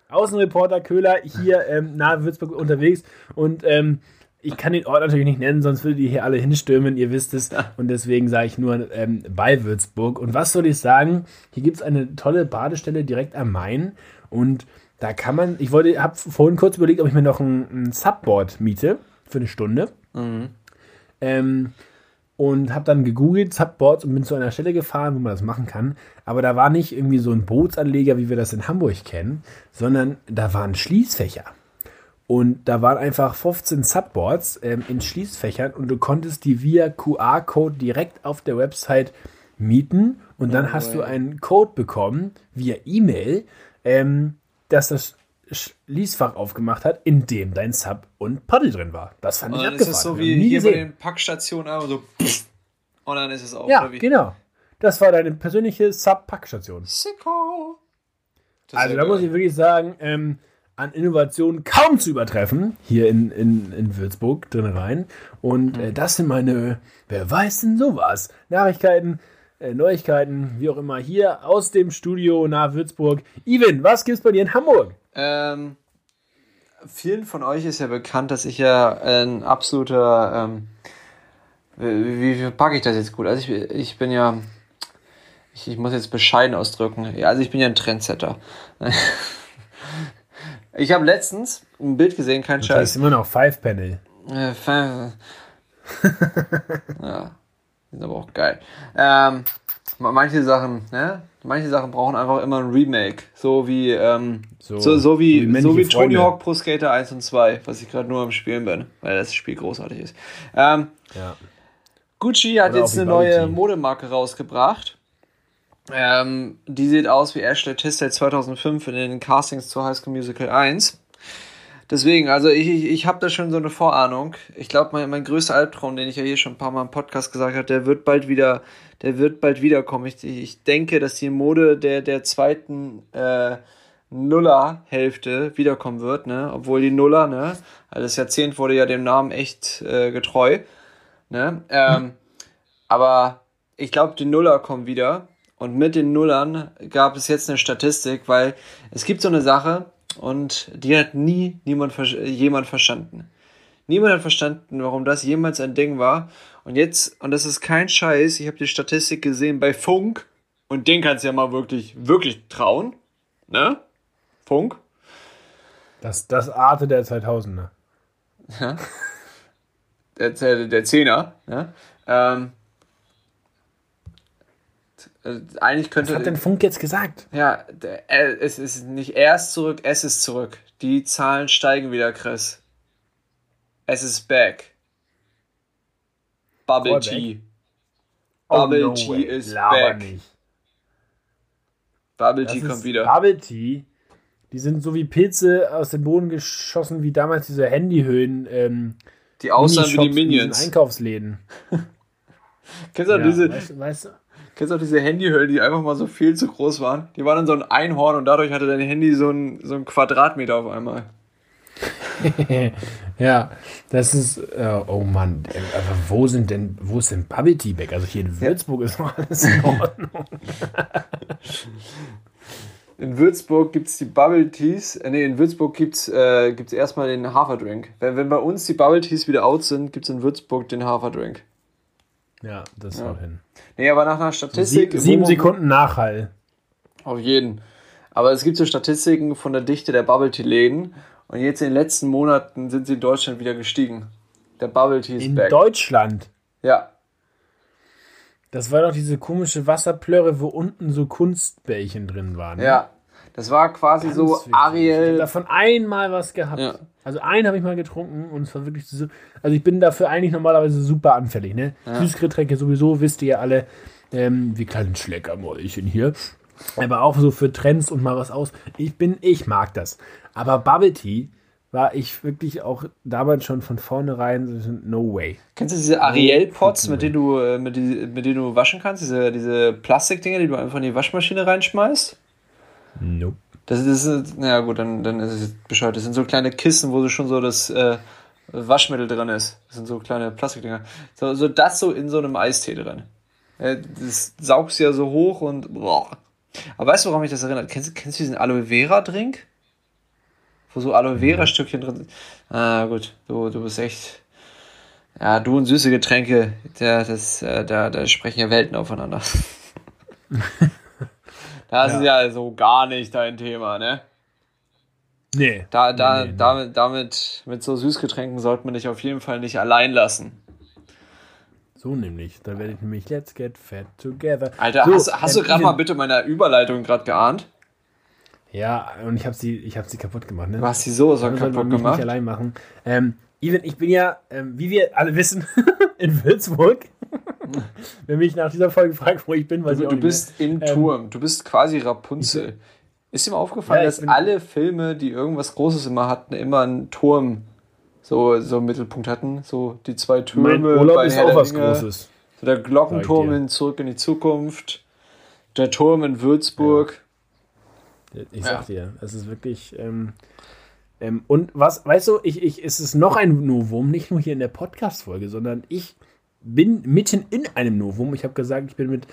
Außenreporter Köhler hier ähm, nahe Würzburg unterwegs und ähm, ich kann den Ort natürlich nicht nennen, sonst würdet ihr hier alle hinstürmen, ihr wisst es. Und deswegen sage ich nur ähm, bei Würzburg. Und was soll ich sagen? Hier gibt es eine tolle Badestelle direkt am Main und da kann man, ich wollte, habe vorhin kurz überlegt, ob ich mir noch ein, ein Subboard miete für eine Stunde. Ähm, und habe dann gegoogelt, Subboards und bin zu einer Stelle gefahren, wo man das machen kann. Aber da war nicht irgendwie so ein Bootsanleger, wie wir das in Hamburg kennen, sondern da waren Schließfächer. Und da waren einfach 15 Subboards ähm, in Schließfächern und du konntest die via QR-Code direkt auf der Website mieten und dann hast du einen Code bekommen via E-Mail, ähm, dass das Schließfach aufgemacht hat, in dem dein Sub und Paddel drin war. Das fand Und ich ist abgefahren. es so Hab wie hier bei gesehen. den Packstationen einfach so und dann ist es auch Ja, genau. Das war deine persönliche Sub-Packstation. Sicko. Das ist Also da muss geil. ich wirklich sagen, ähm, an Innovation kaum zu übertreffen, hier in, in, in Würzburg drin rein. Und Mhm. äh, das sind meine, wer weiß denn sowas? Nachrichten, äh, Neuigkeiten, wie auch immer, hier aus dem Studio nahe Würzburg. Ivan, was gibt's bei dir in Hamburg? Ähm, vielen von euch ist ja bekannt, dass ich ja ein absoluter, ähm, wie, wie, wie packe ich das jetzt gut? Also ich, ich bin ja, ich, ich muss jetzt bescheiden ausdrücken, ja, also ich bin ja ein Trendsetter. Ich habe letztens ein Bild gesehen, kein Das Scheiß. ist immer noch Five Panel. Äh, ja, sind aber auch geil. Ähm, ma- manche Sachen, ne? Manche Sachen brauchen einfach immer ein Remake. So wie, ähm, so, So- so, wie, so wie so wie männliche Tony. Hawk Pro Skater 1 und 2, was ich gerade nur am Spielen bin, weil das Spiel großartig ist. Ähm, Ja. Gucci hat Oder jetzt eine neue. Modemarke rausgebracht. Ähm, die sieht aus wie Ashley Tisdale 2005 in den Castings zur High School Musical 1. Deswegen, also ich, ich, ich habe da schon so eine Vorahnung. Ich glaube, mein, mein größter Albtraum, den ich ja hier schon ein paar Mal im Podcast gesagt habe, der wird bald wieder, der wird bald wiederkommen. Ich, ich denke, dass die Mode der, der zweiten äh, Nuller-Hälfte wiederkommen wird, ne? Obwohl die Nuller, ne? Also das Jahrzehnt wurde ja dem Namen echt äh, getreu. Ne? Ähm, aber ich glaube, die Nuller kommen wieder. Und mit den Nullern gab es jetzt eine Statistik, weil es gibt so eine Sache und die hat nie niemand jemand verstanden. Niemand hat verstanden, warum das jemals ein Ding war. Und jetzt, und das ist kein Scheiß, ich habe die Statistik gesehen bei Funk und den kannst du ja mal wirklich, wirklich trauen. Ne? Funk. Das, das Arte der 2000er. der, der, der Zehner, ne? Ähm, äh, eigentlich könnte. Was hat denn Funk jetzt gesagt? Ja, äh, es ist nicht erst zurück, es ist zurück. Die Zahlen steigen wieder, Chris. Es ist back. Bubble Voll Tea. Oh, Bubble no Tea way. is Laber back. Nicht. Bubble Das Tea kommt wieder. Bubble Tea. Die sind so wie Pilze aus dem Boden geschossen, wie damals diese Handyhöhen. Ähm, Die aussahen wie die Minishops in Minions. Einkaufsläden. Kennst du, Ja, diese, weißt, weißt du? Kennst du auch diese Handyhüllen, die einfach mal so viel zu groß waren? Die waren dann so ein Einhorn und dadurch hatte dein Handy so ein, so ein Quadratmeter auf einmal. ja, das ist. Äh, oh Mann, aber wo sind denn, wo ist denn Bubble Tea Back? Also hier in Würzburg ist noch alles in Ordnung. In Würzburg gibt es die Bubble Teas. Äh, nee, in Würzburg gibt es äh, gibt's erstmal den Haferdrink. Wenn, wenn bei uns die Bubble Teas wieder out sind, gibt es in Würzburg den Haferdrink. Ja, das haut hin. Nee, aber nach einer Statistik. Sie, sieben Sekunden Nachhall. Auf jeden. Aber es gibt so Statistiken von der Dichte der Bubble Tea Läden. Und jetzt in den letzten Monaten sind sie in Deutschland wieder gestiegen. Der Bubble Tea ist In back. Deutschland. Ja. Das war doch diese komische Wasserplörre, wo unten so Kunstbällchen drin waren. ne? Ja. Das war quasi Ganz so wichtig. Ich Ariel. habe davon einmal was gehabt. Ja. Also einen habe ich mal getrunken und es war wirklich so. Also ich bin dafür eigentlich normalerweise super anfällig. Ne? Süßgetränke sowieso, wisst ihr ja alle, ähm, wie kleinen Schleckermäulchen hier. Aber auch so für Trends und mal was aus. Ich bin, ich mag das. Aber Bubble Tea war ich wirklich auch damals schon von vornherein no way. Kennst du diese Ariel-Pots, mit denen du, äh, mit, die, mit denen du waschen kannst? Diese, diese Plastikdinger, die du einfach in die Waschmaschine reinschmeißt? Nope. Das, ist, na ja gut, dann, dann ist es bescheuert. Das sind so kleine Kissen, wo so schon so das äh, Waschmittel drin ist. Das sind so kleine Plastikdinger. So, so das so in so einem Eistee drin. Äh, Das saugst du ja so hoch und boah. Aber weißt du, woran mich das erinnert? Kennst, du- kennst du diesen Aloe Vera Drink? Wo so Aloe Vera Stückchen drin sind. Ah, gut, du, du bist echt. Ja, du und süße Getränke, der, das, äh, da, da sprechen ja Welten aufeinander. das ist ja so gar nicht dein Thema, ne? Nee. Da, da, Nee, nee, nee. damit, damit, mit so Süßgetränken sollte man dich auf jeden Fall nicht allein lassen. So nämlich. Da werde ich nämlich Let's Get Fat Together. Alter, So, hast, hast du ähm, gerade mal bitte meine Überleitung gerade geahnt? Ja, und ich habe sie, ich hab sie kaputt gemacht. Ne? Du hast die sowas Das sollte man kaputt mich gemacht. nicht allein machen. Ähm, Even, ich bin ja, ähm, wie wir alle wissen, in Würzburg. Wenn mich nach dieser Folge fragt, wo ich bin, weiß ich Du, auch du bist im Ähm, Turm. Du bist quasi Rapunzel. Ist dir mal aufgefallen, Ja, ich dass bin- alle Filme, die irgendwas Großes immer hatten, immer einen Turm so, so im Mittelpunkt hatten? So die zwei mehr. Türme. Mein Urlaub bei ist Herr auch der was. Großes. So der Glockenturm ich in Zurück in die Zukunft. Der Turm in Würzburg. Ich sag dir, es ist wirklich. Ähm, ähm, und was, weißt du, ich, ich, es ist noch ein Novum, nicht nur hier in der Podcast-Folge, sondern ich bin mitten in einem Novum. Ich habe gesagt, ich bin mit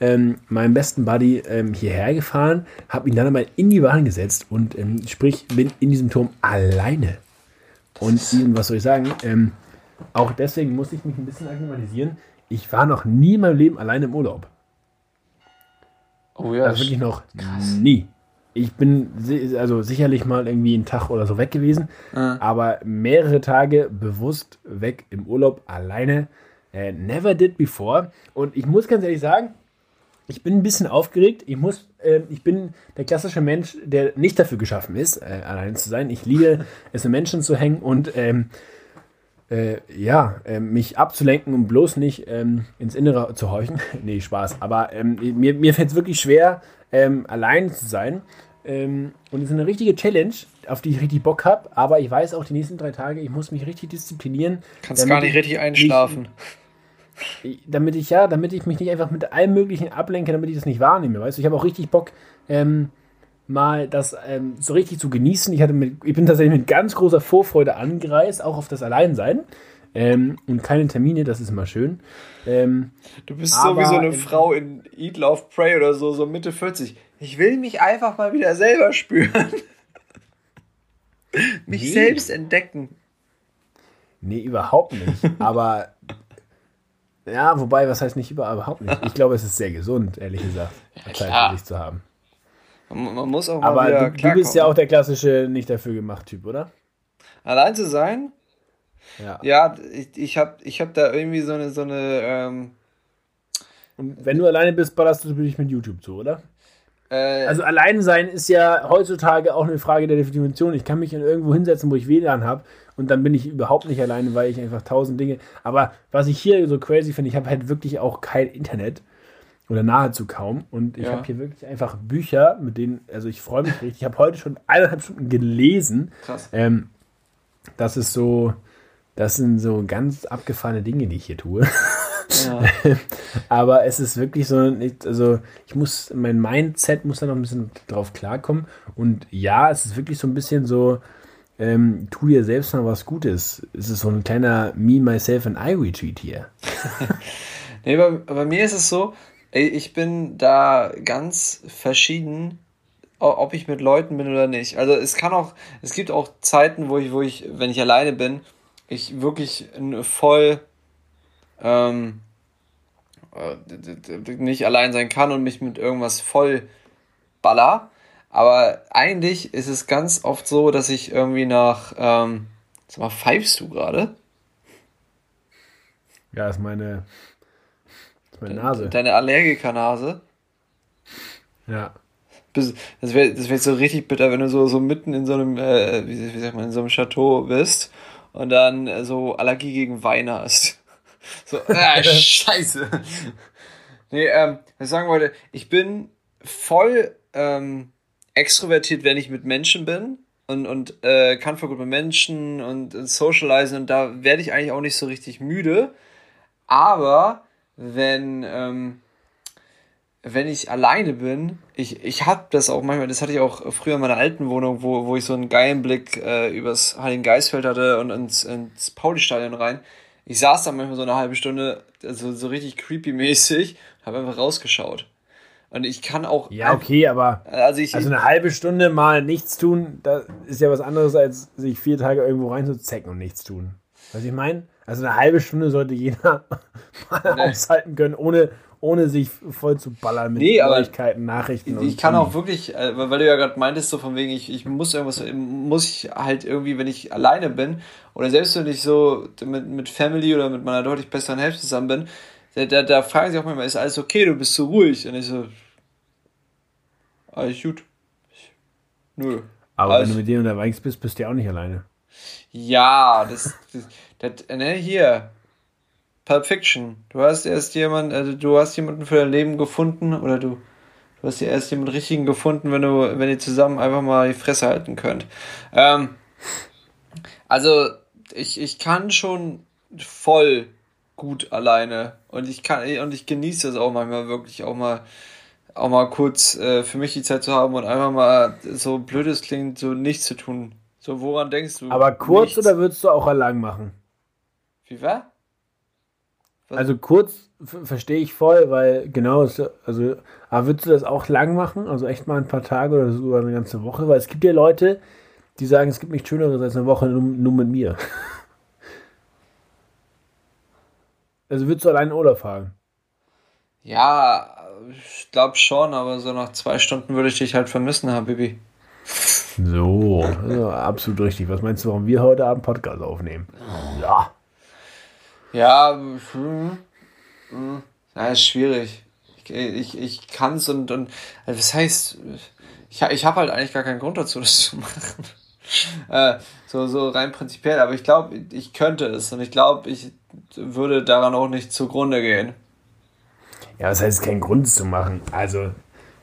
ähm, meinem besten Buddy ähm, hierher gefahren, habe ihn dann einmal in die Bahn gesetzt und ähm, sprich, bin in diesem Turm alleine. Und was soll ich sagen? Ähm, auch deswegen muss ich mich ein bisschen akklimatisieren. Ich war noch nie in meinem Leben alleine im Urlaub. Oh ja, Also wirklich noch nie. Ich bin also sicherlich mal irgendwie einen Tag oder so weg gewesen, aber mehrere Tage bewusst weg im Urlaub alleine. Äh, never did before. Und ich muss ganz ehrlich sagen, ich bin ein bisschen aufgeregt. Ich muss, äh, ich bin der klassische Mensch, der nicht dafür geschaffen ist, äh, alleine zu sein. Ich liebe es, mit Menschen zu hängen und ähm, äh, ja, äh, mich abzulenken und bloß nicht ähm, ins Innere zu horchen. nee, Spaß. Aber ähm, mir, mir fällt es wirklich schwer, ähm, allein zu sein. Ähm, und es ist eine richtige Challenge, auf die ich richtig Bock habe. Aber ich weiß auch, die nächsten drei Tage, ich muss mich richtig disziplinieren. Kannst gar nicht ich richtig einschlafen. damit ich ja, damit ich mich nicht einfach mit allem Möglichen ablenke, damit ich das nicht wahrnehme. Weißt du, ich habe auch richtig Bock, ähm, mal das ähm, so richtig zu genießen. Ich, hatte mit, ich bin tatsächlich mit ganz großer Vorfreude angereist, auch auf das Alleinsein. Ähm, und keine Termine, das ist immer schön. Ähm, Du bist so wie so eine in- Frau in Eat, Love, Pray oder so, so Mitte 40. Ich will mich einfach mal wieder selber spüren. mich Nee. selbst entdecken. nee, überhaupt nicht. Aber ja, wobei, was heißt nicht über, überhaupt nicht. Ich glaube, es ist sehr gesund, ehrlich gesagt, Zeit klar. für sich zu haben. Man, man muss auch mal Aber du, du bist ja auch der klassische nicht dafür gemacht Typ, oder? Allein zu sein? Ja. Ja, ich, ich habe ich hab da irgendwie so eine, so eine ähm, Und wenn du alleine bist, ballerst du dich mit YouTube zu, oder? äh, Also allein sein ist ja heutzutage auch eine Frage der Definition. Ich kann mich in irgendwo hinsetzen, wo ich WLAN habe und dann bin ich überhaupt nicht alleine, weil ich einfach tausend Dinge. Aber was ich hier so crazy finde, ich habe halt wirklich auch kein Internet oder nahezu kaum und ich Ja. habe hier wirklich einfach Bücher, mit denen, also ich freue mich richtig. Ich habe heute schon eineinhalb Stunden gelesen. krass. Ähm, das ist so, das sind so ganz abgefahrene Dinge, die ich hier tue. Ja. Aber es ist wirklich so, also ich muss, mein Mindset muss da noch ein bisschen drauf klarkommen. Und ja, es ist wirklich so ein bisschen so, ähm, tu dir selbst mal was Gutes. Es ist so ein kleiner Me, Myself and I Retreat hier. Nee, bei, bei mir ist es so, ich bin da ganz verschieden, ob ich mit Leuten bin oder nicht. Also es kann auch, es gibt auch Zeiten, wo ich, wo ich, wenn ich alleine bin, ich wirklich voll ähm, äh, nicht allein sein kann und mich mit irgendwas voll baller. Aber eigentlich ist es ganz oft so, dass ich irgendwie nach, ähm, sag mal, pfeifst du gerade? Ja, ist meine, ist meine Nase. Deine Allergikernase? Ja. Das wäre das wär so richtig bitter, wenn du so, so mitten in so einem, äh, wie, wie sagt man, in so einem Chateau bist und dann äh, so Allergie gegen Wein hast. So, äh, scheiße. Nee, ähm, was ich sagen wollte, ich bin voll ähm, extrovertiert, wenn ich mit Menschen bin und, und äh, kann voll gut mit Menschen und, und socialisen und da werde ich eigentlich auch nicht so richtig müde. Aber wenn, ähm, wenn ich alleine bin, ich, ich habe das auch manchmal, das hatte ich auch früher in meiner alten Wohnung, wo, wo ich so einen geilen Blick äh, übers Heiligen Geistfeld hatte und ins, ins Pauli-Stadion rein. Ich saß da manchmal so eine halbe Stunde, also so richtig creepy-mäßig, habe einfach rausgeschaut. Und ich kann auch. Ja, okay, aber. Also, ich, also eine halbe Stunde mal nichts tun, das ist ja was anderes, als sich vier Tage irgendwo reinzuzecken und nichts tun. Was ich meine? Also eine halbe Stunde sollte jeder mal nee. aushalten können, ohne, ohne sich voll zu ballern mit nee, Neuigkeiten, Nachrichten. Ich, ich kann auch wirklich, äh, weil du ja gerade meintest, so von wegen, ich, ich muss irgendwas, muss ich halt irgendwie, wenn ich alleine bin, oder selbst wenn ich so mit, mit Family oder mit meiner deutlich besseren Hälfte zusammen bin, da, da, da fragen sie auch manchmal, ist alles okay, du bist so ruhig? Und ich so, alles gut. Nö. Aber alles. wenn du mit denen unterwegs bist, bist du ja auch nicht alleine. Ja, das, das, das ne, hier. Pulp Fiction. Du hast erst jemanden, also du hast jemanden für dein Leben gefunden oder du, du hast dir erst jemanden richtigen gefunden, wenn du, wenn ihr zusammen einfach mal die Fresse halten könnt. Ähm, also ich, ich kann schon voll gut alleine. Und ich kann und ich genieße es auch manchmal wirklich auch mal auch mal kurz äh, für mich die Zeit zu haben und einfach mal so blödes klingt, so nichts zu tun. So, woran denkst du? Aber kurz nichts? oder würdest du auch lang machen? Wie war? Was? Also kurz verstehe ich voll, weil genau, also, aber würdest du das auch lang machen? Also echt mal ein paar Tage oder sogar eine ganze Woche? Weil es gibt ja Leute, die sagen, es gibt nichts Schöneres als eine Woche nur, nur mit mir. Also würdest du allein in Urlaub fahren? Ja, ich glaube schon, aber so nach zwei Stunden würde ich dich halt vermissen, Habibi. So, also absolut richtig. Was meinst du, warum wir heute Abend Podcast aufnehmen? Ja. Ja, hm, hm, ja ist schwierig. Ich, ich, ich kann es und, und also was heißt, ich, ich habe halt eigentlich gar keinen Grund dazu, das zu machen. äh, so, so rein prinzipiell, aber ich glaube, ich könnte es und ich glaube, ich würde daran auch nicht zugrunde gehen. Ja, was heißt keinen Grund zu machen? Also,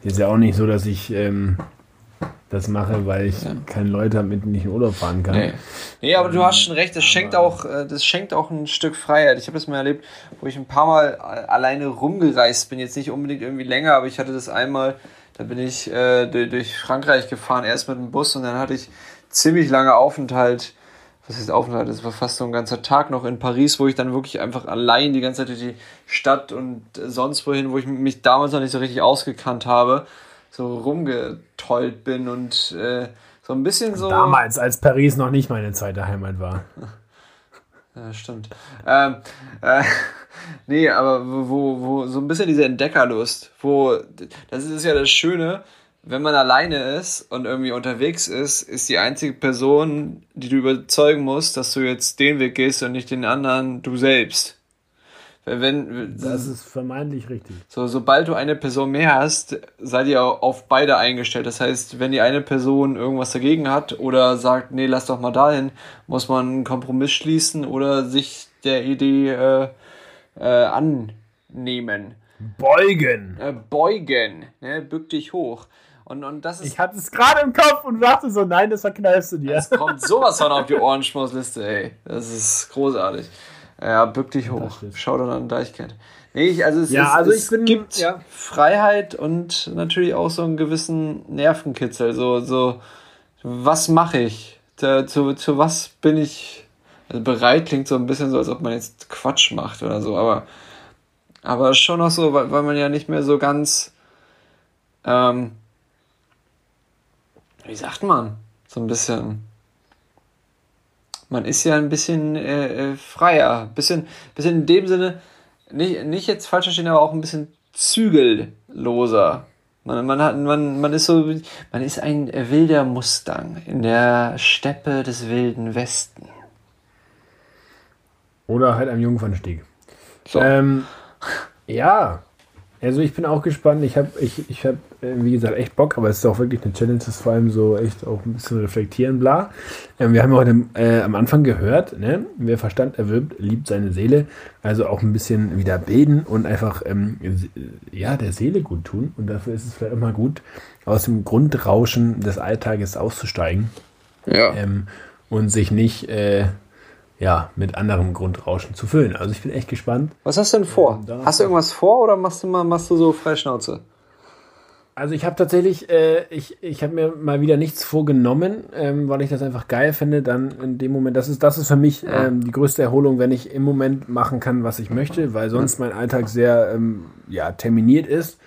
ist ja auch nicht so, dass ich ähm, das mache, weil ich ja. keine Leute habe, mit denen ich in Urlaub fahren kann. Nee, nee aber du hast schon recht, das schenkt, auch, äh, das schenkt auch ein Stück Freiheit. Ich habe das mal erlebt, wo ich ein paar Mal alleine rumgereist bin, jetzt nicht unbedingt irgendwie länger, aber ich hatte das einmal, da bin ich äh, durch Frankreich gefahren, erst mit dem Bus und dann hatte ich ziemlich lange Aufenthalt was ist Aufenthalt? Das war fast so ein ganzer Tag noch in Paris, wo ich dann wirklich einfach allein die ganze Zeit durch die Stadt und sonst wohin, wo ich mich damals noch nicht so richtig ausgekannt habe, so rumgetollt bin und äh, so ein bisschen so. Damals, als Paris noch nicht meine zweite Heimat war. Ja, stimmt. Ähm, äh, nee, aber wo, wo so ein bisschen diese Entdeckerlust, wo, das ist ja das Schöne, wenn man alleine ist und irgendwie unterwegs ist, ist die einzige Person, die du überzeugen musst, dass du jetzt den Weg gehst und nicht den anderen, du selbst. Wenn, das ist vermeintlich richtig. So, sobald du eine Person mehr hast, seid ihr auf beide eingestellt. Das heißt, wenn die eine Person irgendwas dagegen hat oder sagt, nee, lass doch mal dahin, muss man einen Kompromiss schließen oder sich der Idee äh, äh, annehmen. Beugen. Äh, beugen. Ne? Bück dich hoch. Und, und das ist. Ich hatte es gerade im Kopf und dachte so, nein, das verkneifst du dir. Es kommt sowas von auf die Ohrenschmausliste, ey. Das ist großartig. Ja, bück dich hoch. Schau dann an Deichkind. Nee, ich, also es, ja, ist, also es bin, gibt ja. Freiheit und natürlich auch so einen gewissen Nervenkitzel. So, so was mache ich? Zu, zu, zu was bin ich also bereit? Klingt so ein bisschen so, als ob man jetzt Quatsch macht oder so, aber, aber schon noch so, weil, weil man ja nicht mehr so ganz ähm, wie sagt man, so ein bisschen. Man ist ja ein bisschen äh, äh, freier, bisschen, bisschen in dem Sinne, nicht, nicht jetzt falsch verstehen, aber auch ein bisschen zügelloser. Man, man, hat, man, man ist so, man ist ein wilder Mustang in der Steppe des wilden Westen. Oder halt am Jungfernstieg. So. Ähm, ja, also ich bin auch gespannt. Ich habe, ich, ich habe, äh, wie gesagt, echt Bock, aber es ist auch wirklich eine Challenge, das vor allem so echt auch ein bisschen reflektieren, bla. Ähm, wir haben ja heute äh, am Anfang gehört, ne? wer Verstand erwirbt, liebt seine Seele. Also auch ein bisschen wieder bilden und einfach ähm, ja, der Seele gut tun. Und dafür ist es vielleicht mal gut, aus dem Grundrauschen des Alltages auszusteigen. Ja. Ähm, und sich nicht äh, ja, mit anderem Grundrauschen zu füllen. Also ich bin echt gespannt. Was hast du denn vor? Ähm, hast du irgendwas vor oder machst du mal machst du so Freischnauze? Also ich habe tatsächlich, äh, ich, ich habe mir mal wieder nichts vorgenommen, ähm, weil ich das einfach geil finde. Dann in dem Moment, das ist, das ist für mich ähm, die größte Erholung, wenn ich im Moment machen kann, was ich möchte, weil sonst mein Alltag sehr ähm, ja, terminiert ist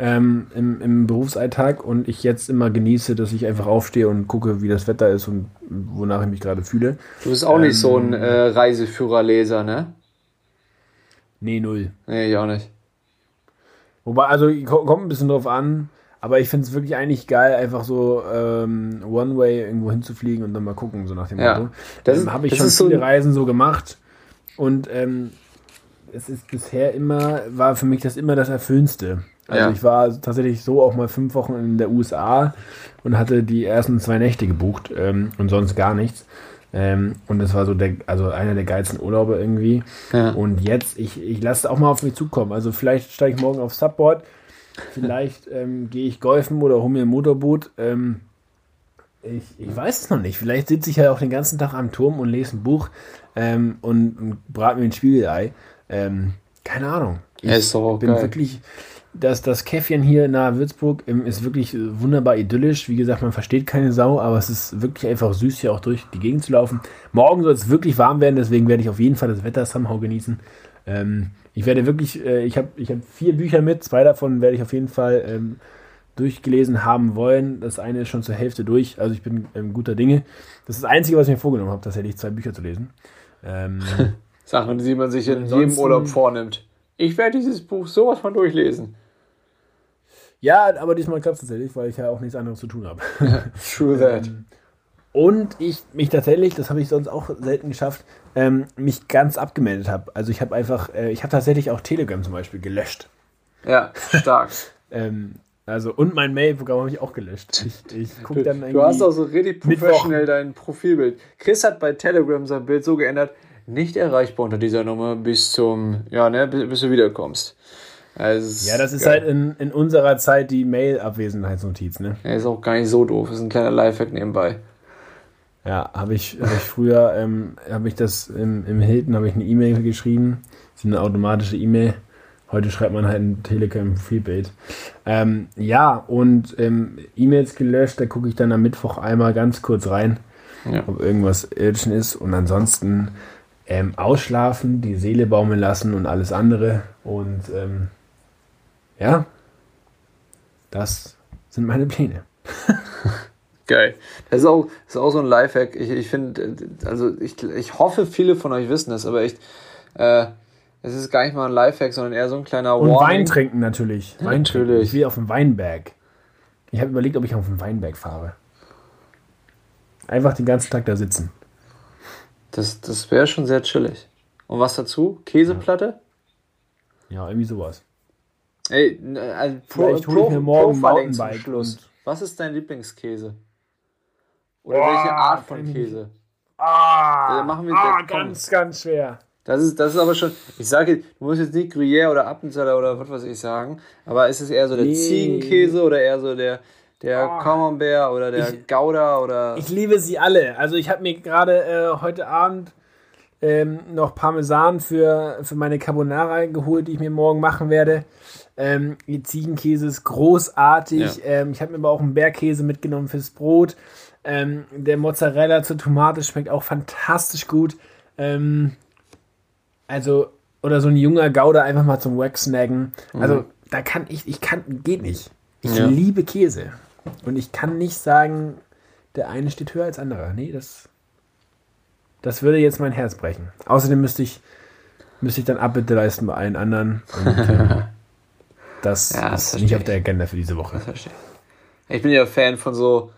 ähm, im, im Berufsalltag und ich jetzt immer genieße, dass ich einfach aufstehe und gucke, wie das Wetter ist und wonach ich mich gerade fühle. Du bist auch nicht so ein ähm, äh, Reiseführerleser, ne? Nee, null. Nee, ich auch nicht. Wobei, also kommt ein bisschen drauf an, aber ich finde es wirklich eigentlich geil, einfach so ähm, One-Way irgendwo hinzufliegen und dann mal gucken, so nach dem ja. Motto. Das ähm, habe ich schon viele so Reisen so gemacht und ähm, es ist bisher immer, war für mich das immer das Erfüllendste. Also ja. ich war tatsächlich so auch mal fünf Wochen in der USA und hatte die ersten zwei Nächte gebucht ähm, und sonst gar nichts. Ähm, und das war so der, also einer der geilsten Urlaube irgendwie. Ja. Und jetzt, ich, ich lasse auch mal auf mich zukommen. Also vielleicht steige ich morgen aufs Subboard, vielleicht ähm, gehe ich golfen oder hole mir ein Motorboot. Ähm, ich, ich weiß es noch nicht. Vielleicht sitze ich ja auch den ganzen Tag am Turm und lese ein Buch ähm, und, und brate mir ein Spiegelei. Ähm, keine Ahnung. Ich ist doch bin geil. wirklich, das, das Käffchen hier nahe Würzburg ähm, ist wirklich wunderbar idyllisch. Wie gesagt, man versteht keine Sau, aber es ist wirklich einfach süß, hier auch durch die Gegend zu laufen. Morgen soll es wirklich warm werden, deswegen werde ich auf jeden Fall das Wetter somehow genießen. Ähm, ich werde wirklich, äh, ich habe ich hab vier Bücher mit, zwei davon werde ich auf jeden Fall ähm, durchgelesen haben wollen. Das eine ist schon zur Hälfte durch, also ich bin ähm, guter Dinge. Das ist das Einzige, was ich mir vorgenommen habe, tatsächlich zwei Bücher zu lesen. Ähm, Sachen, die man sich in jedem Urlaub vornimmt. Ich werde dieses Buch sowas von durchlesen. Ja, aber diesmal klappt es tatsächlich, weil ich ja auch nichts anderes zu tun habe. True that. Ähm, und ich mich tatsächlich, das habe ich sonst auch selten geschafft, ähm, mich ganz abgemeldet habe. Also ich habe einfach, äh, ich habe tatsächlich auch Telegram zum Beispiel gelöscht. Ja, stark. ähm, also und mein Mail-Programm habe ich auch gelöscht. Ich, ich guck dann du hast auch so richtig professionell dein Profilbild. Chris hat bei Telegram sein Bild so geändert, nicht erreichbar unter dieser Nummer bis zum, ja, ne, bis, bis du wiederkommst. Also ja, das ist geil. halt in, in unserer Zeit die Mail-Abwesenheitsnotiz, ne? Ja, ist auch gar nicht so doof. Das ist ein kleiner Lifehack nebenbei. Ja, habe ich, hab ich früher, ähm, habe ich das im, im Hilton, habe ich eine E-Mail geschrieben. Das ist eine automatische E-Mail. Heute schreibt man halt ein Telegram Freebild. Ähm, ja, und ähm, E-Mails gelöscht, da gucke ich dann am Mittwoch einmal ganz kurz rein, ja. ob irgendwas irdischen ist. Und ansonsten ähm, ausschlafen, die Seele baumeln lassen und alles andere. Und ähm, ja, das sind meine Pläne. Geil. Das ist auch, das ist auch so ein Lifehack. Ich, ich finde, also ich, ich hoffe, viele von euch wissen das, aber echt, äh, es ist gar nicht mal ein Lifehack, sondern eher so ein kleiner Und Warning. Wein trinken natürlich. Wein natürlich. Trinken. Ich will auf dem Weinberg. Ich habe überlegt, ob ich auf dem Weinberg fahre. Einfach den ganzen Tag da sitzen. Das, das wäre schon sehr chillig. Und was dazu? Käseplatte? Ja, irgendwie sowas. Ey, also Pro, hole ich mir morgen Mountainbike. Was ist dein Lieblingskäse? Oder oh, welche Art von Käse? Ah, da machen wir ah, ganz, ganz schwer. Das ist, das ist aber schon, ich sage, du musst jetzt nicht Gruyère oder Appenzeller oder was weiß ich sagen, aber ist es eher so der nee. Ziegenkäse oder eher so der, der oh. Camembert oder der ich, Gouda oder. Ich liebe sie alle. Also ich habe mir gerade äh, heute Abend ähm, noch Parmesan für, für meine Carbonara geholt, die ich mir morgen machen werde. Ähm, die Ziegenkäse ist großartig. Ja. Ähm, ich habe mir aber auch einen Bergkäse mitgenommen fürs Brot. Ähm, der Mozzarella zur Tomate schmeckt auch fantastisch gut. Ähm, also, oder so ein junger Gouda einfach mal zum Wax snaggen. Also, mhm. da kann ich, ich kann, geht nicht. Ich ja. liebe Käse. Und ich kann nicht sagen, der eine steht höher als der andere. Nee, das das würde jetzt mein Herz brechen. Außerdem müsste ich, müsste ich dann Abbitte leisten bei allen anderen. Und, ähm, das ja, ist nicht auf der Agenda für diese Woche. Ich bin ja Fan von so,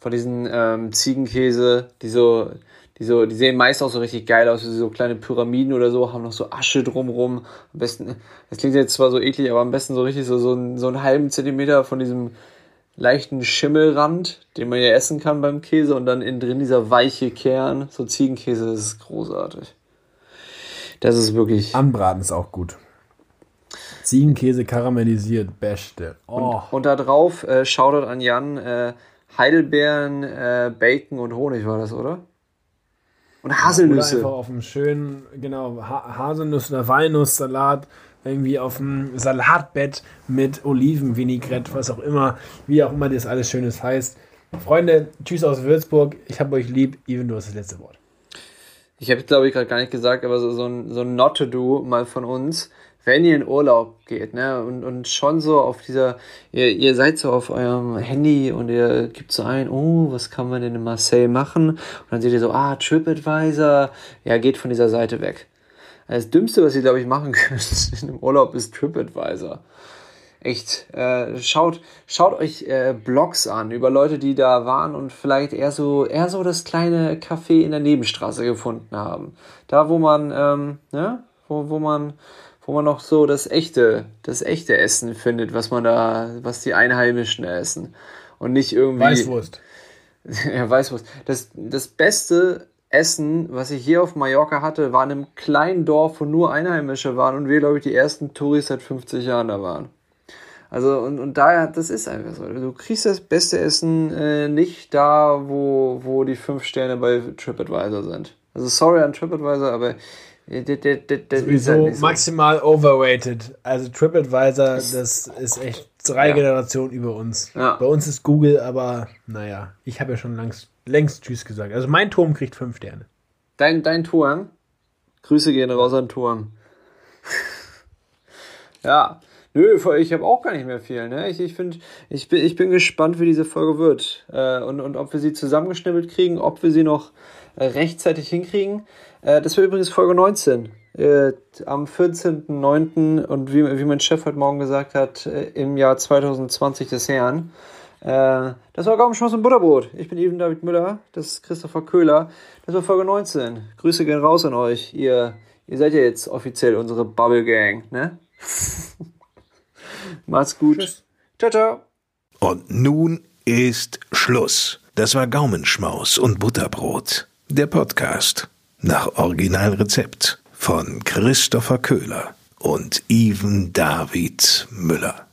von diesen ähm, Ziegenkäse, die so, die, so, die sehen meist auch so richtig geil aus, wie so kleine Pyramiden oder so, haben noch so Asche drumrum. Am besten, das klingt jetzt zwar so eklig, aber am besten so richtig so, so, einen, so einen halben Zentimeter von diesem leichten Schimmelrand, den man ja essen kann beim Käse und dann innen drin dieser weiche Kern, so Ziegenkäse, das ist großartig. Das ist wirklich. Anbraten ist auch gut. Ziegenkäse karamellisiert, beste. Oh. Und, und da drauf, äh, Shoutout an Jan, äh, Heidelbeeren, äh, Bacon und Honig war das, oder? Und Haselnüsse. Oder einfach auf einem schönen, genau, ha Haselnuss- oder Walnusssalat, irgendwie auf dem Salatbett mit Olivenvinaigrette, was auch immer, wie auch immer das alles Schönes heißt. Freunde, tschüss aus Würzburg. Ich habe euch lieb. Even, du hast das letzte Wort. Ich habe, glaube ich, gerade gar nicht gesagt, aber so, so ein, so ein Not-to-Do mal von uns wenn ihr in Urlaub geht, ne, und, und schon so auf dieser, ihr, ihr seid so auf eurem Handy und ihr gibt so ein, oh, was kann man denn in Marseille machen? Und dann seht ihr so, ah, TripAdvisor, ja, geht von dieser Seite weg. Das Dümmste, was ihr, glaube ich, machen könnt in einem Urlaub, ist TripAdvisor. Echt, äh, schaut, schaut euch äh, Blogs an über Leute, die da waren und vielleicht eher so, eher so das kleine Café in der Nebenstraße gefunden haben. Da, wo man, ähm, ne, wo, wo man, wo man noch so das echte, das echte Essen findet, was man da, was die Einheimischen essen. Und nicht irgendwie. Weißwurst. ja, Weißwurst. Das, das beste Essen, was ich hier auf Mallorca hatte, war in einem kleinen Dorf, wo nur Einheimische waren und wir, glaube ich, die ersten Touris seit 50 Jahren da waren. Also, und, und daher, das ist einfach so. Du kriegst das beste Essen äh, nicht da, wo, wo die fünf Sterne bei TripAdvisor sind. Also, sorry an TripAdvisor, aber Sowieso maximal overrated. Also TripAdvisor, das ist echt drei ja. Generationen über uns. Ja. Bei uns ist Google, aber naja, ich habe ja schon längst, längst Tschüss gesagt. Also mein Turm kriegt fünf Sterne. Dein, dein Turm? Grüße gehen raus an Turm. ja. Nö, ich habe auch gar nicht mehr viel. Ne? Ich, ich, find, ich, bin, ich bin gespannt, wie diese Folge wird. Äh, und, und ob wir sie zusammengeschnippelt kriegen, ob wir sie noch äh, rechtzeitig hinkriegen. Äh, das wird übrigens Folge 19. Äh, am 14.09. und wie, wie mein Chef heute Morgen gesagt hat, äh, im Jahr 2020 des Herrn. Äh, das war Gaumenschmaus und Butterbrot. Ich bin Even David Müller, das ist Christopher Köhler. Das war Folge 19. Grüße gehen raus an euch. Ihr, ihr seid ja jetzt offiziell unsere Bubble Gang, ne? Macht's gut. Tschüss. Ciao, ciao. Und nun ist Schluss. Das war Gaumenschmaus und Butterbrot. Der Podcast nach Originalrezept von Christopher Köhler und Even David Müller.